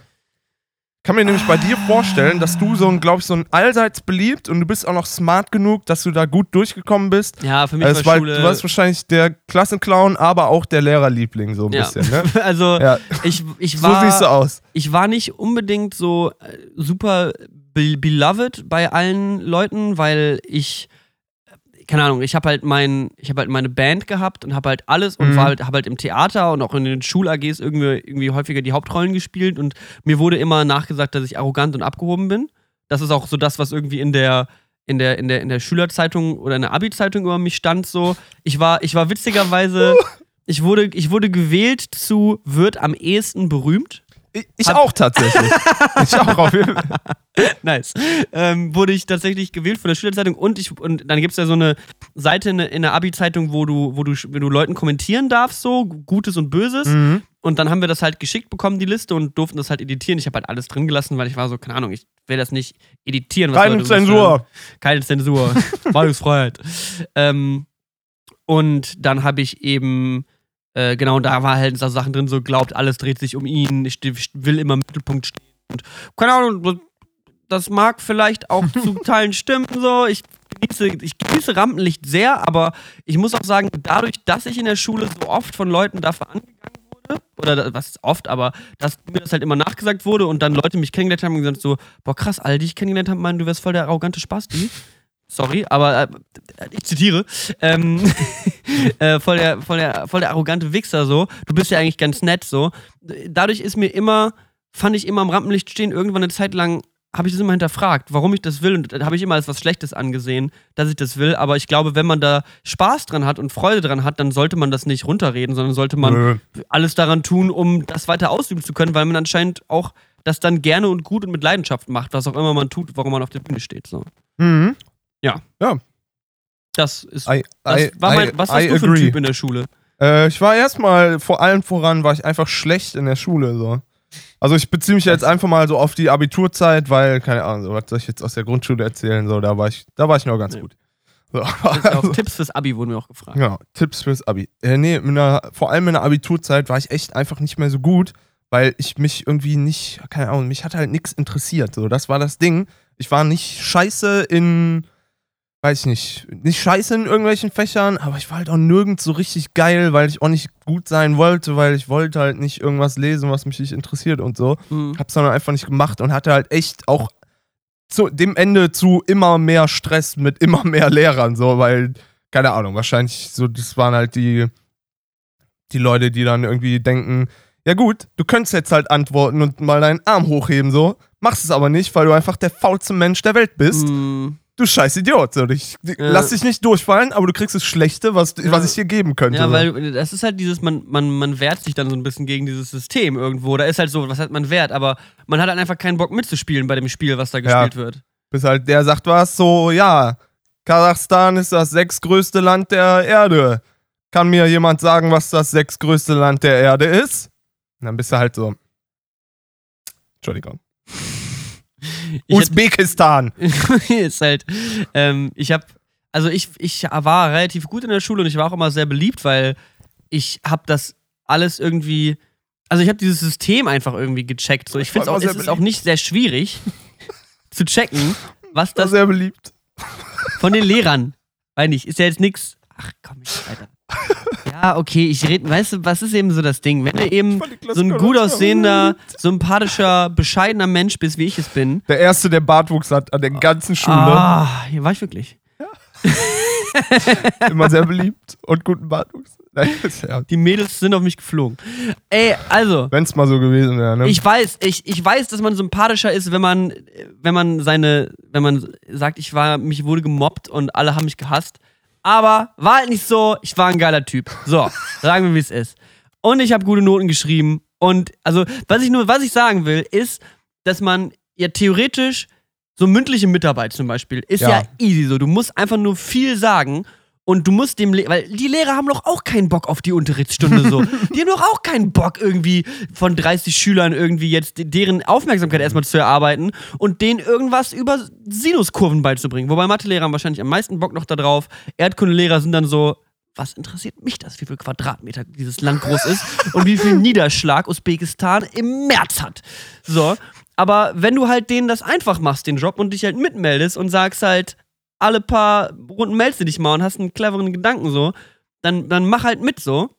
Kann mir nämlich bei dir vorstellen, dass du so ein, glaube ich, so ein allseits beliebt und du bist auch noch smart genug, dass du da gut durchgekommen bist. Ja, für mich Also es war Schule... du warst wahrscheinlich der Klassenclown, aber auch der Lehrerliebling so ein Ja. bisschen, ne? also, Ja, ich, ich so war... siehst du aus. ich war nicht unbedingt so äh, super be beloved bei allen Leuten, weil ich keine Ahnung, ich habe halt mein ich habe halt meine Band gehabt und habe halt alles und Mhm. war halt habe halt im Theater und auch in den Schul AGs irgendwie irgendwie häufiger die Hauptrollen gespielt und mir wurde immer nachgesagt, dass ich arrogant und abgehoben bin. Das ist auch so das, was irgendwie in der in der, in der, in der Schülerzeitung oder in der Abi-Zeitung über mich stand so. Ich war, ich war witzigerweise, ich wurde, ich wurde gewählt zu wird am ehesten berühmt. Ich, auch tatsächlich. ich auch auf jeden Fall. Nice. Ähm, wurde ich tatsächlich gewählt von der Schülerzeitung und ich und dann gibt es ja so eine Seite in, der- in der Abi-Zeitung, wo du, wo du, wo du Leuten kommentieren darfst, so Gutes und Böses. Mhm. Und dann haben wir das halt geschickt bekommen, die Liste, und durften das halt editieren. Ich habe halt alles drin gelassen, weil ich war so, keine Ahnung, ich will das nicht editieren. Keine. Zensur. Keine Zensur. Meinungsfreiheit. ähm, und dann habe ich eben, äh, genau, da war halt so Sachen drin, so glaubt, alles dreht sich um ihn, ich, ich will immer im Mittelpunkt stehen. Und keine Ahnung, das mag vielleicht auch zu Teilen stimmen, so. Ich genieße, ich genieße Rampenlicht sehr, aber ich muss auch sagen, dadurch, dass ich in der Schule so oft von Leuten dafür angegangen wurde, oder was ist oft, aber dass mir das halt immer nachgesagt wurde und dann Leute mich kennengelernt haben und gesagt so, boah krass, all die ich kennengelernt habe, meinen, du wärst voll der arrogante Spasti. Sorry, aber äh, ich zitiere, ähm, äh, voll, der, voll, der, voll der arrogante Wichser so. Du bist ja eigentlich ganz nett so. Dadurch ist mir immer, fand ich immer am Rampenlicht stehen, irgendwann eine Zeit lang habe ich das immer hinterfragt, warum ich das will und da habe ich immer als was Schlechtes angesehen, dass ich das will, aber ich glaube, wenn man da Spaß dran hat und Freude dran hat, dann sollte man das nicht runterreden, sondern sollte man Nö. alles daran tun, um das weiter ausüben zu können, weil man anscheinend auch das dann gerne und gut und mit Leidenschaft macht, was auch immer man tut, warum man auf der Bühne steht. So. Mhm. Das ist. I, Das I, war mein, was warst I du für ein agree. Typ in der Schule? Äh, ich war erstmal, vor allem voran, war ich einfach schlecht in der Schule. So. Also ich beziehe mich jetzt einfach mal so auf die Abiturzeit, weil, keine Ahnung, so, was soll ich jetzt aus der Grundschule erzählen? So, da war ich, da war ich noch ganz Nee. gut. So, also, Tipps fürs Abi wurden mir auch gefragt. genau, Tipps fürs Abi. Äh, nee, in der, vor allem in der Abiturzeit war ich echt einfach nicht mehr so gut, weil ich mich irgendwie nicht, keine Ahnung, mich hat halt nichts interessiert. So, das war das Ding. Ich war nicht scheiße in, weiß ich nicht, nicht scheiße in irgendwelchen Fächern, aber ich war halt auch nirgends so richtig geil, weil ich auch nicht gut sein wollte, weil ich wollte halt nicht irgendwas lesen, was mich nicht interessiert und so. Mhm. Hab's dann einfach nicht gemacht und hatte halt echt auch zu dem Ende zu immer mehr Stress mit immer mehr Lehrern, so, weil keine Ahnung, wahrscheinlich so, das waren halt die, die Leute, die dann irgendwie denken, ja gut, du könntest jetzt halt antworten und mal deinen Arm hochheben, so. Machst es aber nicht, weil du einfach der faulste Mensch der Welt bist. Mm, Du scheiß Idiot. So, ich, Lass dich nicht durchfallen, aber du kriegst das Schlechte, was, was ich dir geben könnte. ja, so. weil das ist halt dieses, man, man, man wehrt sich dann so ein bisschen gegen dieses System irgendwo. Da ist halt so, was hat man wert, aber man hat halt einfach keinen Bock mitzuspielen bei dem Spiel, was da Ja. gespielt wird. Bis halt der sagt was, so, ja, Kasachstan ist das sechstgrößte Land der Erde. Kann mir jemand sagen, was das sechstgrößte Land der Erde ist? Und dann bist du halt so. Entschuldigung. Usbekistan. ist halt, ähm, ich habe, also ich, ich war relativ gut in der Schule und ich war auch immer sehr beliebt, weil ich habe das alles irgendwie, also ich habe dieses System einfach irgendwie gecheckt. So, ich finde es war sehr ist auch nicht sehr schwierig zu checken, was Das das sehr beliebt. von den Lehrern, weil nicht, ist ja jetzt nix. Ach komm, ich weiter. Ja, okay, ich rede, weißt du, was ist eben so das Ding? Wenn du eben so ein gut aussehender, sympathischer, bescheidener Mensch bist, wie ich es bin, Der erste, der Bartwuchs hat an der ganzen Schule. ah, hier war ich wirklich. Immer sehr beliebt und guten Bartwuchs. Ja, Die Mädels sind auf mich geflogen. Ey, also, Wenn es mal so gewesen wäre, ne? ich weiß, ich, ich weiß, dass man sympathischer ist, wenn man, wenn man seine, wenn man sagt, ich war, mich wurde gemobbt und alle haben mich gehasst. Aber war halt nicht so, ich war ein geiler Typ. So, sagen wir, wie es ist. Und ich habe gute Noten geschrieben. Und also, was ich nur, was ich sagen will, ist, dass man ja theoretisch so mündliche Mitarbeit zum Beispiel ist ja. Ja. easy so. Du musst einfach nur viel sagen und du musst dem, Le weil die Lehrer haben doch auch keinen Bock auf die Unterrichtsstunde so. die haben doch auch keinen Bock irgendwie von 30 Schülern irgendwie jetzt deren Aufmerksamkeit erstmal zu erarbeiten und denen irgendwas über Sinuskurven beizubringen. Wobei Mathelehrer haben wahrscheinlich am meisten Bock noch darauf. Erdkundelehrer sind dann so, was interessiert mich das, wie viel Quadratmeter dieses Land groß ist und wie viel Niederschlag Usbekistan im März hat. So, aber wenn du halt denen das einfach machst, den Job, und dich halt mitmeldest und sagst halt, alle paar Runden meldest du dich mal und hast einen cleveren Gedanken so, dann, dann mach halt mit so.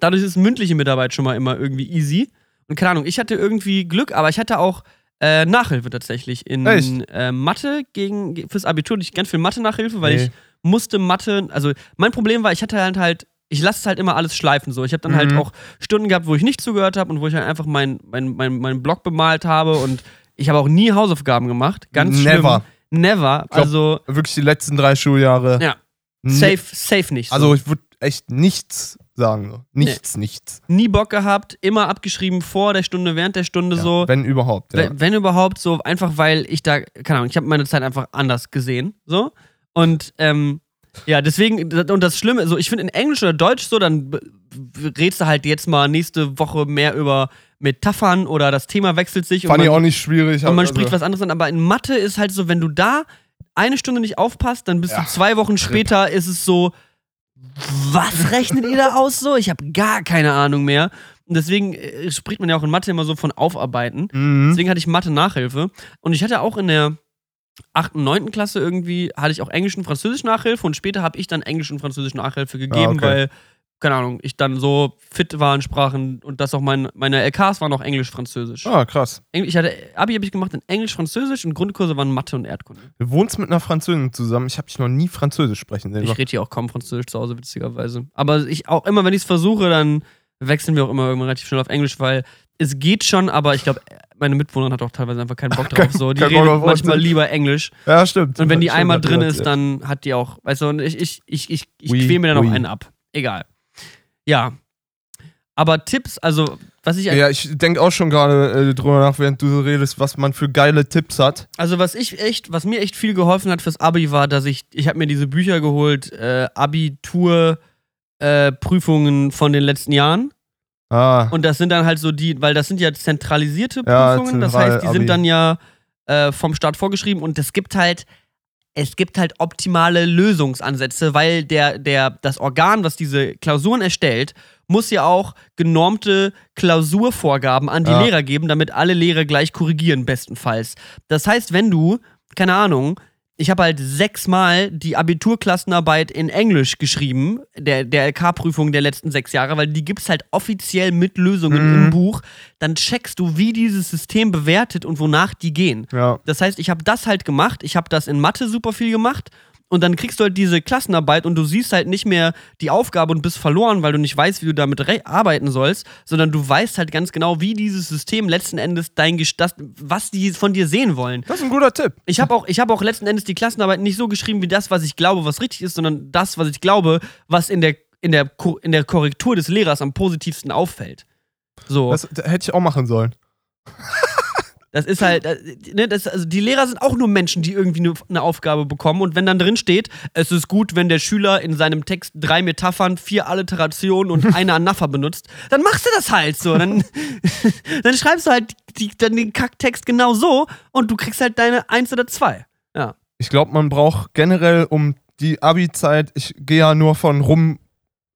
Dadurch ist mündliche Mitarbeit schon mal immer irgendwie easy. Und keine Ahnung, ich hatte irgendwie Glück, aber ich hatte auch äh, Nachhilfe tatsächlich in äh, Mathe gegen, fürs Abitur nicht ganz viel Mathe-Nachhilfe, weil Nee. ich musste Mathe, also mein Problem war, ich hatte halt halt, ich lasse es halt immer alles schleifen so. Ich habe dann halt Mhm. auch Stunden gehabt, wo ich nicht zugehört habe und wo ich halt einfach meinen mein, mein, mein Blog bemalt habe und ich habe auch nie Hausaufgaben gemacht. Ganz Never. schlimm. Never. glaub, Also, Wirklich die letzten drei Schuljahre. ja, Ne- safe, safe nicht. So. Also ich würde echt nichts sagen. So. Nichts, nichts. nie Bock gehabt, immer abgeschrieben vor der Stunde, während der Stunde Ja, so. Wenn überhaupt. Ja. Wenn, wenn überhaupt so, einfach weil ich da, keine Ahnung, ich habe meine Zeit einfach anders gesehen, so. Und, ähm, ja, deswegen, und das Schlimme, so, ich finde in Englisch oder Deutsch so, dann redest du halt jetzt mal nächste Woche mehr über Metaphern oder das Thema wechselt sich Fand und ich man, auch nicht schwierig. und man also- spricht was anderes an. Aber in Mathe ist halt so, wenn du da eine Stunde nicht aufpasst, dann bist Ja. du zwei Wochen später, ist es so, was rechnet ihr da aus so? Ich habe gar keine Ahnung mehr. Und deswegen äh, spricht man ja auch in Mathe immer so von Aufarbeiten. Mhm. Deswegen hatte ich Mathe-Nachhilfe. Und ich hatte auch in der 8., 9. Klasse irgendwie, hatte ich auch Englisch und Französisch Nachhilfe und später habe ich dann Englisch und Französisch Nachhilfe gegeben, okay. weil, keine Ahnung, ich dann so fit war in Sprachen und das auch mein, meine LKs waren auch Englisch, Französisch. Ah, krass. Ich hatte, Abi habe ich gemacht in Englisch, Französisch und Grundkurse waren Mathe und Erdkunde. Du wohnst mit einer Französin zusammen. Ich habe dich noch nie Französisch sprechen sehen. Ich rede hier auch kaum Französisch zu Hause, witzigerweise. Aber ich auch immer, wenn ich es versuche, dann wechseln wir auch immer irgendwann relativ schnell auf Englisch, weil es geht schon, aber ich glaube, meine Mitwohnerin hat auch teilweise einfach keinen Bock drauf. So, die redet manchmal lieber Englisch. ja, stimmt. Und wenn die einmal drin ist, dann hat die auch, weißt du, und ich, ich, ich, ich, ich Oui, quäle mir dann auch oui. einen ab. Egal. Ja. Aber Tipps, also, was ich, Ja, ich denke auch schon gerade äh, drüber nach, während du so redest, was man für geile Tipps hat. also was ich echt, was mir echt viel geholfen hat fürs Abi war, dass ich, ich habe mir diese Bücher geholt, äh, Abitur, äh, Prüfungen von den letzten Jahren. Ah, Und das sind dann halt so die, weil das sind ja zentralisierte Ja, Prüfungen, das zentral- heißt, die Abi. sind dann ja äh, vom Staat vorgeschrieben und es gibt halt, es gibt halt optimale Lösungsansätze, weil der, der, das Organ, was diese Klausuren erstellt, muss ja auch genormte Klausurvorgaben an die Ja. Lehrer geben, damit alle Lehrer gleich korrigieren, bestenfalls. Das heißt, wenn du, keine Ahnung, ich habe halt sechsmal die Abiturklassenarbeit in Englisch geschrieben, der, der LK-Prüfung der letzten sechs Jahre, weil die gibt es halt offiziell mit Lösungen Mhm. im Buch. Dann checkst du, wie dieses System bewertet und wonach die gehen. ja. Das heißt, ich habe das halt gemacht. Ich habe das in Mathe super viel gemacht und dann kriegst du halt diese Klassenarbeit und du siehst halt nicht mehr die Aufgabe und bist verloren, weil du nicht weißt, wie du damit arbeiten sollst, sondern du weißt halt ganz genau, wie dieses System letzten Endes dein Gest das, was die von dir sehen wollen. Das ist ein guter Tipp. Ich habe auch, hab auch letzten Endes die Klassenarbeit nicht so geschrieben wie das, was ich glaube, was richtig ist, sondern das, was ich glaube, was in der, in der, in der Korrektur des Lehrers am positivsten auffällt. So. Das, das hätte ich auch machen sollen. Das ist halt, ne, das, also die Lehrer sind auch nur Menschen, die irgendwie eine, eine Aufgabe bekommen. Und wenn dann drin steht, es ist gut, wenn der Schüler in seinem Text drei Metaphern, vier Alliterationen und eine Anapher benutzt, dann machst du das halt so. Dann, dann schreibst du halt die, dann den Kacktext genau so und du kriegst halt deine eins oder zwei. Ja. Ich glaube, man braucht generell um die Abi-Zeit, ich gehe ja nur von rum.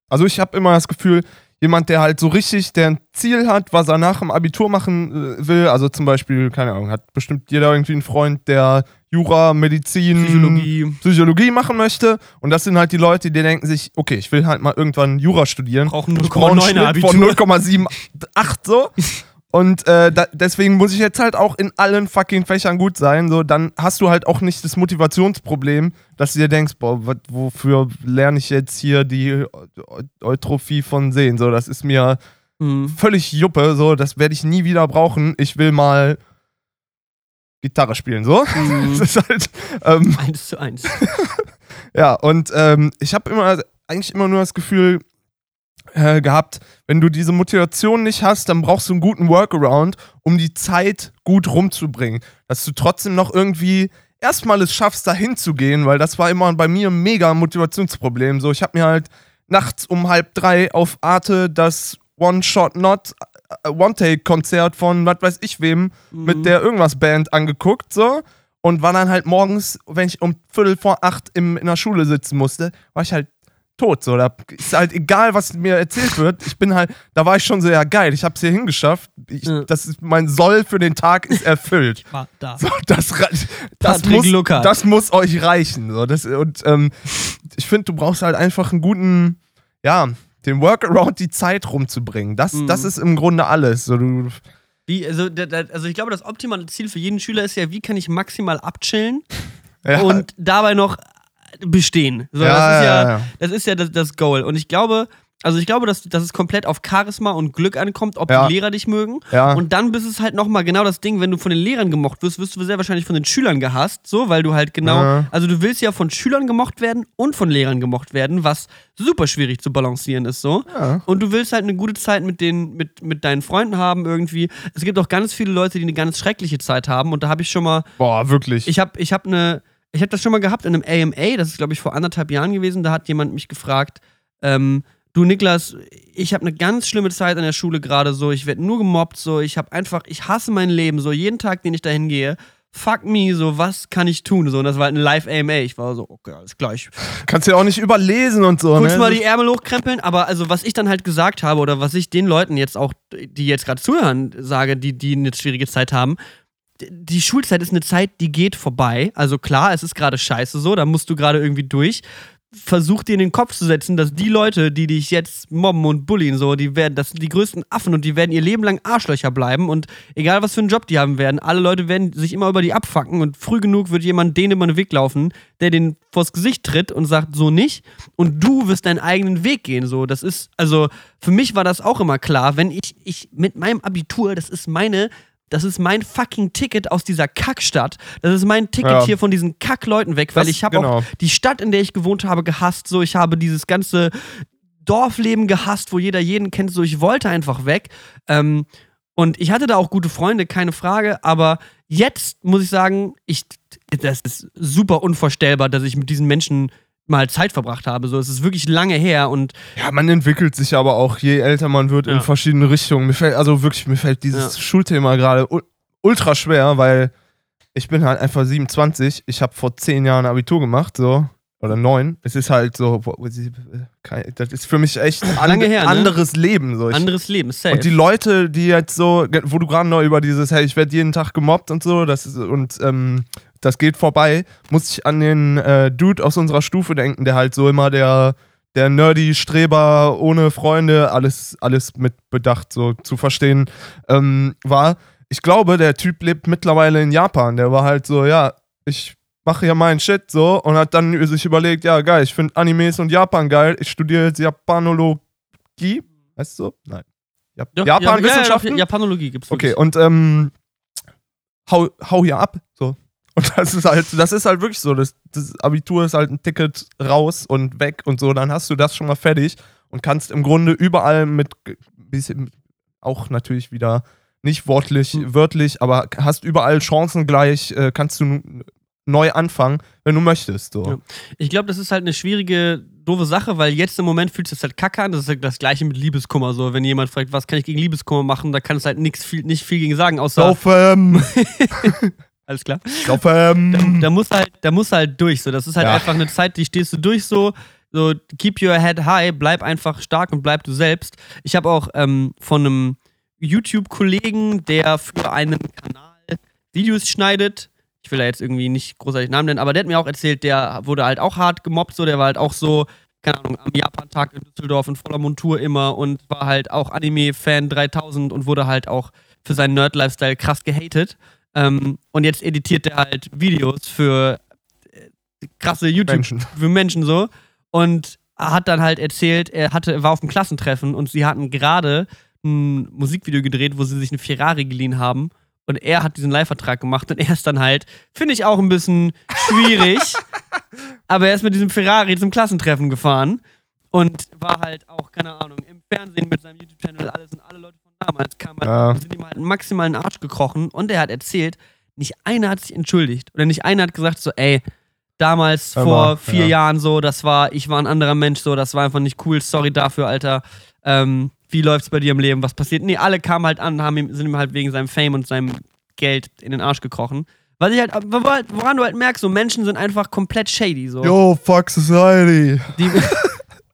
Also ich habe immer das Gefühl, jemand, der halt so richtig, der ein Ziel hat, was er nach dem Abitur machen äh, will. Also zum Beispiel, keine Ahnung, hat bestimmt jeder irgendwie einen Freund, der Jura, Medizin, Psychologie. Psychologie machen möchte. Und das sind halt die Leute, die denken sich, okay, ich will halt mal irgendwann Jura studieren. Brauchen Ich brauche einen 0,9 Schnitt Abitur. von 0,78 so. Und äh, da, deswegen muss ich jetzt halt auch in allen fucking Fächern gut sein. So, dann hast du halt auch nicht das Motivationsproblem, dass du dir denkst, boah, wat, wofür lerne ich jetzt hier die Eu- Eutrophie von Sehen? So, das ist mir Mhm. völlig Juppe. So, das werde ich nie wieder brauchen. Ich will mal Gitarre spielen. So, Mhm. das ist halt. Ähm, Eins zu eins. ja, und ähm, ich habe immer, eigentlich immer nur das Gefühl äh, gehabt, wenn du diese Motivation nicht hast, dann brauchst du einen guten Workaround, um die Zeit gut rumzubringen. Dass du trotzdem noch irgendwie erstmal es schaffst, da hinzugehen, weil das war immer bei mir ein mega Motivationsproblem. So, ich habe mir halt nachts um halb drei auf Arte das One-Shot-Not äh, One-Take-Konzert von was weiß ich wem mit der irgendwas Band angeguckt, so. Und war dann halt morgens, wenn ich um Viertel vor acht im, in der Schule sitzen musste, war ich halt tot. So. Da ist halt egal, was mir erzählt wird. Ich bin halt, da war ich schon so, ja geil, ich hab's hier hingeschafft. Ich, Ja. Das ist, mein Soll für den Tag ist erfüllt. War da. So, das, das, muss, das muss euch reichen. So. Das, und ähm, ich finde, du brauchst halt einfach einen guten, ja, den Workaround, die Zeit rumzubringen. Das, Mhm. das ist im Grunde alles. So, du, Wie, also, also ich glaube, das optimale Ziel für jeden Schüler ist ja, wie kann ich maximal abchillen ja, und dabei noch bestehen. So, Ja, das ist ja, ja. Das, ist ja das, das Goal. Und ich glaube, also ich glaube, dass, dass es komplett auf Charisma und Glück ankommt, ob Ja. die Lehrer dich mögen. Ja. Und dann bist es halt nochmal genau das Ding, wenn du von den Lehrern gemocht wirst, wirst du sehr wahrscheinlich von den Schülern gehasst, so, weil du halt genau, Ja. also du willst ja von Schülern gemocht werden und von Lehrern gemocht werden, was super schwierig zu balancieren ist, so. Und du willst halt eine gute Zeit mit, den, mit, mit deinen Freunden haben irgendwie. Es gibt auch ganz viele Leute, die eine ganz schreckliche Zeit haben und da habe ich schon mal boah, wirklich. ich habe ich hab eine, ich habe das schon mal gehabt in einem AMA, das ist glaube ich vor anderthalb Jahren gewesen, da hat jemand mich gefragt, ähm, du Niklas, ich habe eine ganz schlimme Zeit an der Schule gerade so, ich werde nur gemobbt so, ich habe einfach, ich hasse mein Leben so, jeden Tag, den ich da hingehe, fuck me, so, was kann ich tun? So, und das war halt ein Live-AMA, ich war so, okay, alles klar, ich Kannst ja auch nicht überlesen und so. kurz ne? mal die Ärmel hochkrempeln, aber also was ich dann halt gesagt habe oder was ich den Leuten jetzt auch, die jetzt gerade zuhören, sage, die, die eine schwierige Zeit haben, die Schulzeit ist eine Zeit, die geht vorbei. Also klar, es ist gerade scheiße so, da musst du gerade irgendwie durch. Versuch dir in den Kopf zu setzen, dass die Leute, die dich jetzt mobben und bullien, so, die werden, das sind die größten Affen und die werden ihr Leben lang Arschlöcher bleiben und egal was für einen Job die haben werden, alle Leute werden sich immer über die abfacken und früh genug wird jemand denen über den Weg laufen, der den vors Gesicht tritt und sagt, so nicht und du wirst deinen eigenen Weg gehen, so. Das ist, also, für mich war das auch immer klar, wenn ich, ich mit meinem Abitur, das ist meine, das ist mein fucking Ticket aus dieser Kackstadt. Das ist mein Ticket Ja. hier von diesen Kackleuten weg, weil Das- ich habe genau. auch die Stadt, in der ich gewohnt habe, gehasst. So, ich habe dieses ganze Dorfleben gehasst, wo jeder jeden kennt. So, ich wollte einfach weg. Ähm, und ich hatte da auch gute Freunde, keine Frage. Aber jetzt muss ich sagen, ich, das ist super unvorstellbar, dass ich mit diesen Menschen mal Zeit verbracht habe. So, es ist wirklich lange her und Ja, man entwickelt sich aber auch, je älter man wird, Ja. in verschiedene Richtungen. Mir fällt, also wirklich, mir fällt dieses Ja. Schulthema gerade ul- ultra schwer, weil ich bin halt einfach 27. Ich habe vor zehn Jahren Abitur gemacht, so. Oder neun. Es ist halt so, das ist für mich echt ein Lange her, ne? anderes Leben. So. Ich, anderes Leben, safe. und die Leute, die jetzt so, wo du gerade noch über dieses, hey, ich werde jeden Tag gemobbt und so, das ist, und ähm, das geht vorbei, muss ich an den äh, Dude aus unserer Stufe denken, der halt so immer der, der nerdy Streber ohne Freunde, alles, alles mit Bedacht so zu verstehen ähm, war. Ich glaube, der Typ lebt mittlerweile in Japan. Der war halt so, ja, ich mache ja meinen Shit so und hat dann sich überlegt, ja geil, ich finde Animes und Japan geil, ich studiere jetzt Japanologie, weißt du? Nein. Jap Doch, Japan-Wissenschaften? Ja, ja, Japanologie gibt's. Okay, und ähm, hau, hau hier ab. So. Und das ist halt, das ist halt wirklich so. Das, das Abitur ist halt ein Ticket raus und weg und so. Dann hast du das schon mal fertig und kannst im Grunde überall mit bisschen auch natürlich wieder nicht wortlich, Hm. wörtlich, aber hast überall Chancen gleich, äh, kannst du neu anfangen, wenn du möchtest. So. Ja. Ich glaube, das ist halt eine schwierige, doofe Sache, weil jetzt im Moment fühlt es sich halt kacke an. Das ist halt das gleiche mit Liebeskummer. So, wenn jemand fragt, was kann ich gegen Liebeskummer machen, da kannst du halt nix viel, nicht viel gegen sagen, außer. Saufen! Alles klar. Saufen! Da muss halt, da muss halt durch. So, das ist halt Ja. einfach eine Zeit, die stehst du durch so. So, keep your head high, bleib einfach stark und bleib du selbst. Ich habe auch ähm, von einem YouTube-Kollegen, der für einen Kanal Videos schneidet. Ich will da jetzt irgendwie nicht großartig Namen nennen, aber der hat mir auch erzählt, der wurde halt auch hart gemobbt, so, der war halt auch so, keine Ahnung, am Japan-Tag in Düsseldorf in voller Montur immer und war halt auch Anime-Fan 3000 und wurde halt auch für seinen Nerd-Lifestyle krass gehatet. Ähm, und jetzt editiert er halt Videos für äh, krasse YouTube Menschen. für Menschen so und hat dann halt erzählt, er hatte war auf dem Klassentreffen und sie hatten gerade ein Musikvideo gedreht, wo sie sich eine Ferrari geliehen haben und er hat diesen Leihvertrag gemacht und er ist dann halt, finde ich auch ein bisschen schwierig, aber er ist mit diesem Ferrari zum Klassentreffen gefahren und war halt auch, keine Ahnung, im Fernsehen mit seinem YouTube-Channel, alles und alle Leute damals kamen halt Ja. sind ihm halt maximal in den Arsch gekrochen und er hat erzählt, nicht einer hat sich entschuldigt oder nicht einer hat gesagt so, ey, damals Hör vor vier ja. Jahren so, das war, ich war ein anderer Mensch so, das war einfach nicht cool, sorry dafür, Alter. Ähm, wie läuft's bei dir im Leben? Was passiert? Nee, alle kamen halt an, haben ihm, sind ihm halt wegen seinem Fame und seinem Geld in den Arsch gekrochen. Weil ich halt, woran du halt merkst, so Menschen sind einfach komplett shady. So. Yo, fuck society. Die,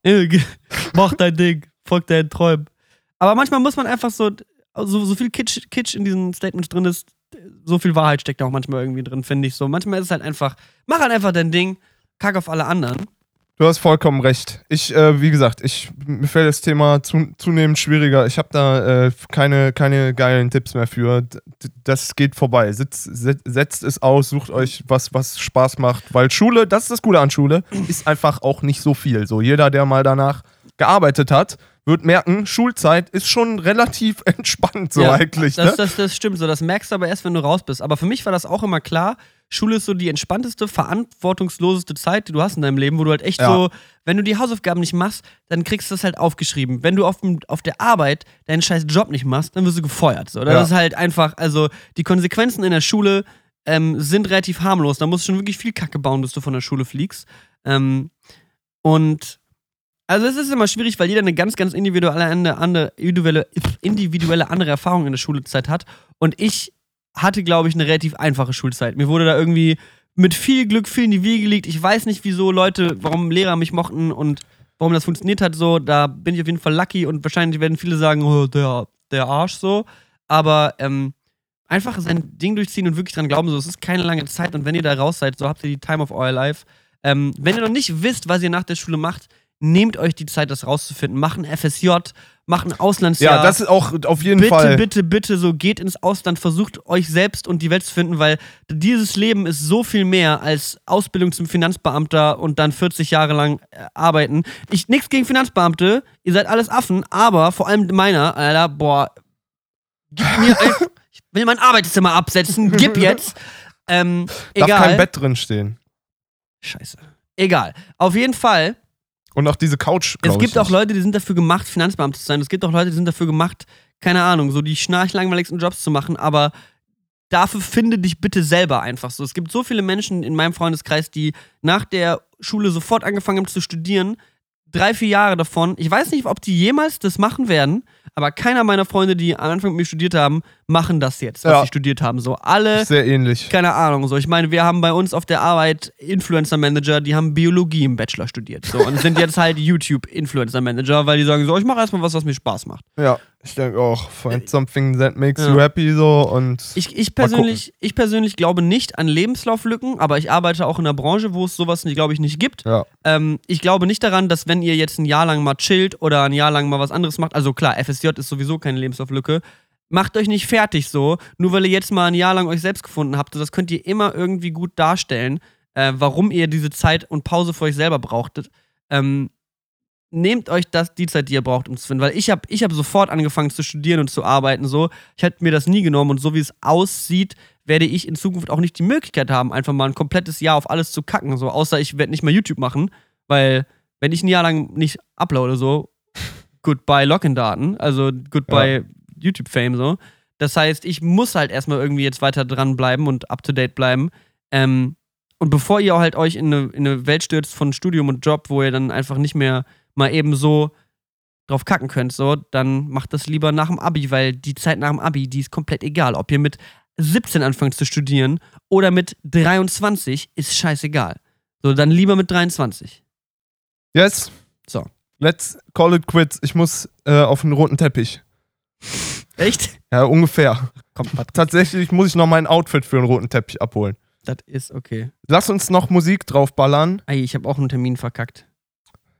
Mach dein Ding, folg deinen Träumen. Aber manchmal muss man einfach so, so, so viel Kitsch, Kitsch in diesen Statements drin ist, so viel Wahrheit steckt auch manchmal irgendwie drin, finde ich so. Manchmal ist es halt einfach, mach halt einfach dein Ding, kack auf alle anderen. Du hast vollkommen recht. Ich, äh, wie gesagt, ich, mir fällt das Thema zu, zunehmend schwieriger. Ich habe da äh, keine, keine geilen Tipps mehr für. D das geht vorbei. Sitz, set, setzt es aus, sucht euch was, was Spaß macht. Weil Schule, das ist das Gute an Schule, ist einfach auch nicht so viel. So jeder, der mal danach gearbeitet hat, wird merken, Schulzeit ist schon relativ entspannt so Ja, eigentlich. Das, ne? das, das stimmt so. Das merkst du aber erst, wenn du raus bist. Aber für mich war das auch immer klar. Schule ist so die entspannteste, verantwortungsloseste Zeit, die du hast in deinem Leben, wo du halt echt Ja. so, wenn du die Hausaufgaben nicht machst, dann kriegst du das halt aufgeschrieben. Wenn du auf, dem, auf der Arbeit deinen scheiß Job nicht machst, dann wirst du gefeuert. So. Das Ja. ist halt einfach, also die Konsequenzen in der Schule ähm, sind relativ harmlos. Da musst du schon wirklich viel Kacke bauen, bis du von der Schule fliegst. Ähm, und also es ist immer schwierig, weil jeder eine ganz, ganz individuelle, andere, andere, individuelle, individuelle andere Erfahrung in der Schulzeit hat. Und ich hatte, glaube ich, eine relativ einfache Schulzeit. Mir wurde da irgendwie mit viel Glück viel in die Wiege gelegt. Ich weiß nicht, wieso Leute, warum Lehrer mich mochten und warum das funktioniert hat so. Da bin ich auf jeden Fall lucky und wahrscheinlich werden viele sagen, oh, der, der Arsch so. Aber ähm, einfach sein Ding durchziehen und wirklich dran glauben, so, es ist keine lange Zeit und wenn ihr da raus seid, so habt ihr die Time of our life. Ähm, wenn ihr noch nicht wisst, was ihr nach der Schule macht, nehmt euch die Zeit, das rauszufinden. Macht ein FSJ, macht ein Auslandsjahr. ja, das ist auch auf jeden bitte, Fall. bitte, bitte, so geht ins Ausland, versucht euch selbst und die Welt zu finden, weil dieses Leben ist so viel mehr als Ausbildung zum Finanzbeamter und dann 40 Jahre lang äh, arbeiten. Ich nichts gegen Finanzbeamte, ihr seid alles Affen, aber vor allem meiner, Alter, boah, gib mir ein, ich will mein Arbeitszimmer absetzen, gib jetzt. Ähm, Darf egal. kein Bett drin stehen. Scheiße. Egal. Auf jeden Fall. Und auch diese Couch. Es gibt auch. Leute, die sind dafür gemacht, Finanzbeamte zu sein. Es gibt auch Leute, die sind dafür gemacht, keine Ahnung, so die schnarchlangweiligsten Jobs zu machen, aber dafür finde dich bitte selber einfach so. Es gibt so viele Menschen in meinem Freundeskreis, die nach der Schule sofort angefangen haben zu studieren. Drei, vier Jahre davon. Ich weiß nicht, ob die jemals das machen werden, aber keiner meiner Freunde, die am Anfang mit mir studiert haben, machen das jetzt, was Ja. sie studiert haben. So alle Sehr ähnlich. keine Ahnung, so. Ich meine, wir haben bei uns auf der Arbeit Influencer Manager, die haben Biologie im Bachelor studiert, so. Und sind jetzt halt YouTube-Influencer Manager, weil die sagen so, ich mache erstmal was, was mir Spaß macht. Ja, ich denke auch, find something that makes Äh, Ja. you happy so und Ich, ich, persönlich, ich persönlich glaube nicht an Lebenslauflücken, aber ich arbeite auch in einer Branche, wo es sowas, glaube ich, nicht gibt. ja. Ähm, ich glaube nicht daran, dass wenn ihr jetzt ein Jahr lang mal chillt oder ein Jahr lang mal was anderes macht, also klar, FSJ ist sowieso keine Lebenslauflücke, macht euch nicht fertig so, nur weil ihr jetzt mal ein Jahr lang euch selbst gefunden habt. Das könnt ihr immer irgendwie gut darstellen. äh, warum ihr diese Zeit und Pause für euch selber brauchtet. Ähm, nehmt euch das, die Zeit, die ihr braucht, um zu finden. Weil ich habe ich hab sofort angefangen zu studieren und zu arbeiten. So. Ich hätte mir das nie genommen und so wie es aussieht, werde ich in Zukunft auch nicht die Möglichkeit haben, einfach mal ein komplettes Jahr auf alles zu kacken. So. Außer ich werde nicht mehr YouTube machen, weil wenn ich ein Jahr lang nicht uploade, so, goodbye Login-Daten, also goodbye Ja. YouTube-Fame, so. Das heißt, ich muss halt erstmal irgendwie jetzt weiter dranbleiben und up to date bleiben. Ähm, und bevor ihr halt euch in eine, in eine Welt stürzt von Studium und Job, wo ihr dann einfach nicht mehr mal eben so drauf kacken könnt, so, dann macht das lieber nach dem Abi, weil die Zeit nach dem Abi, die ist komplett egal. Ob ihr mit 17 anfangt zu studieren oder mit 23, ist scheißegal. So, dann lieber mit 23. Yes. So. Let's call it quits. Ich muss äh, auf den roten Teppich. Echt? Ja, ungefähr. Patrick, Tatsächlich muss ich noch mein Outfit für den roten Teppich abholen. das ist okay. Lass uns noch Musik draufballern. Ey, ich habe auch einen Termin verkackt.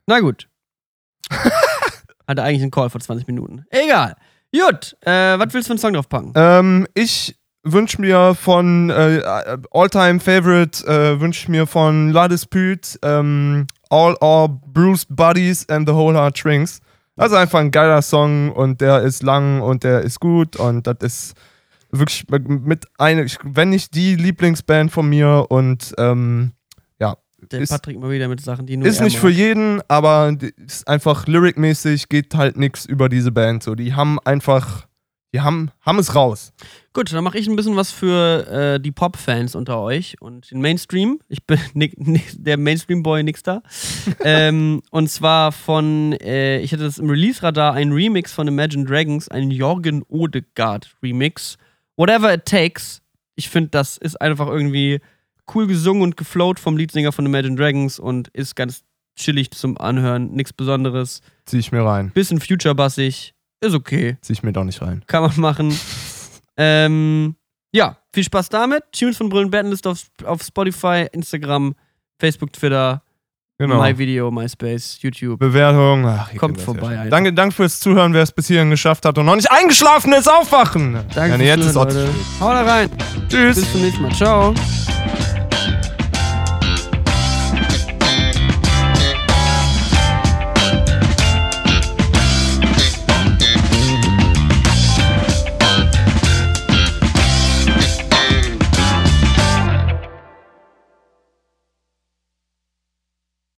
Na gut. Hatte eigentlich einen Call vor 20 Minuten. Egal. Gut, äh, was willst du für einen Song draufpacken? Ähm, ich wünsche mir von äh, All-Time Favorite, äh, wünsche ich mir von La Dispute, ähm, All Our Bruce Buddies and the Whole Heart Shrinks. Das ist einfach ein geiler Song und der ist lang und der ist gut und das ist wirklich mit einer, wenn nicht die Lieblingsband von mir und ähm, ja, Der ist- Patrick mal wieder mit Sachen, die nur ist nicht mag. für jeden, aber ist einfach lyricmäßig geht halt nichts über diese Band. So, die haben einfach, die haben, haben es raus. Gut, dann mache ich ein bisschen was für äh, die Pop-Fans unter euch und den Mainstream. Ich bin Nick, Nick, der Mainstream-Boy Nixter. ähm, und zwar von, äh, ich hatte das im Release-Radar, ein Remix von Imagine Dragons, ein Jorgen Odegaard-Remix. Whatever it takes. Ich finde, das ist einfach irgendwie cool gesungen und geflowt vom Leadsänger von Imagine Dragons und ist ganz chillig zum Anhören. Nichts Besonderes. Zieh ich mir rein. Bisschen future-bassig. Ist okay Zieh ich mir doch nicht rein. kann man machen. ähm, ja, viel Spaß damit. Tunes von Brillen Bandlist auf, auf Spotify, Instagram, Facebook, Twitter, Genau. MyVideo, MySpace, YouTube. Bewertung. Ach, Kommt vorbei, Ja danke, danke fürs Zuhören, wer es bis hierhin geschafft hat und noch nicht eingeschlafen ist, aufwachen. Danke ja, nee, jetzt ist Zuhören, Leute. Hau da rein. Tschüss. Bis zum nächsten Mal. Ciao.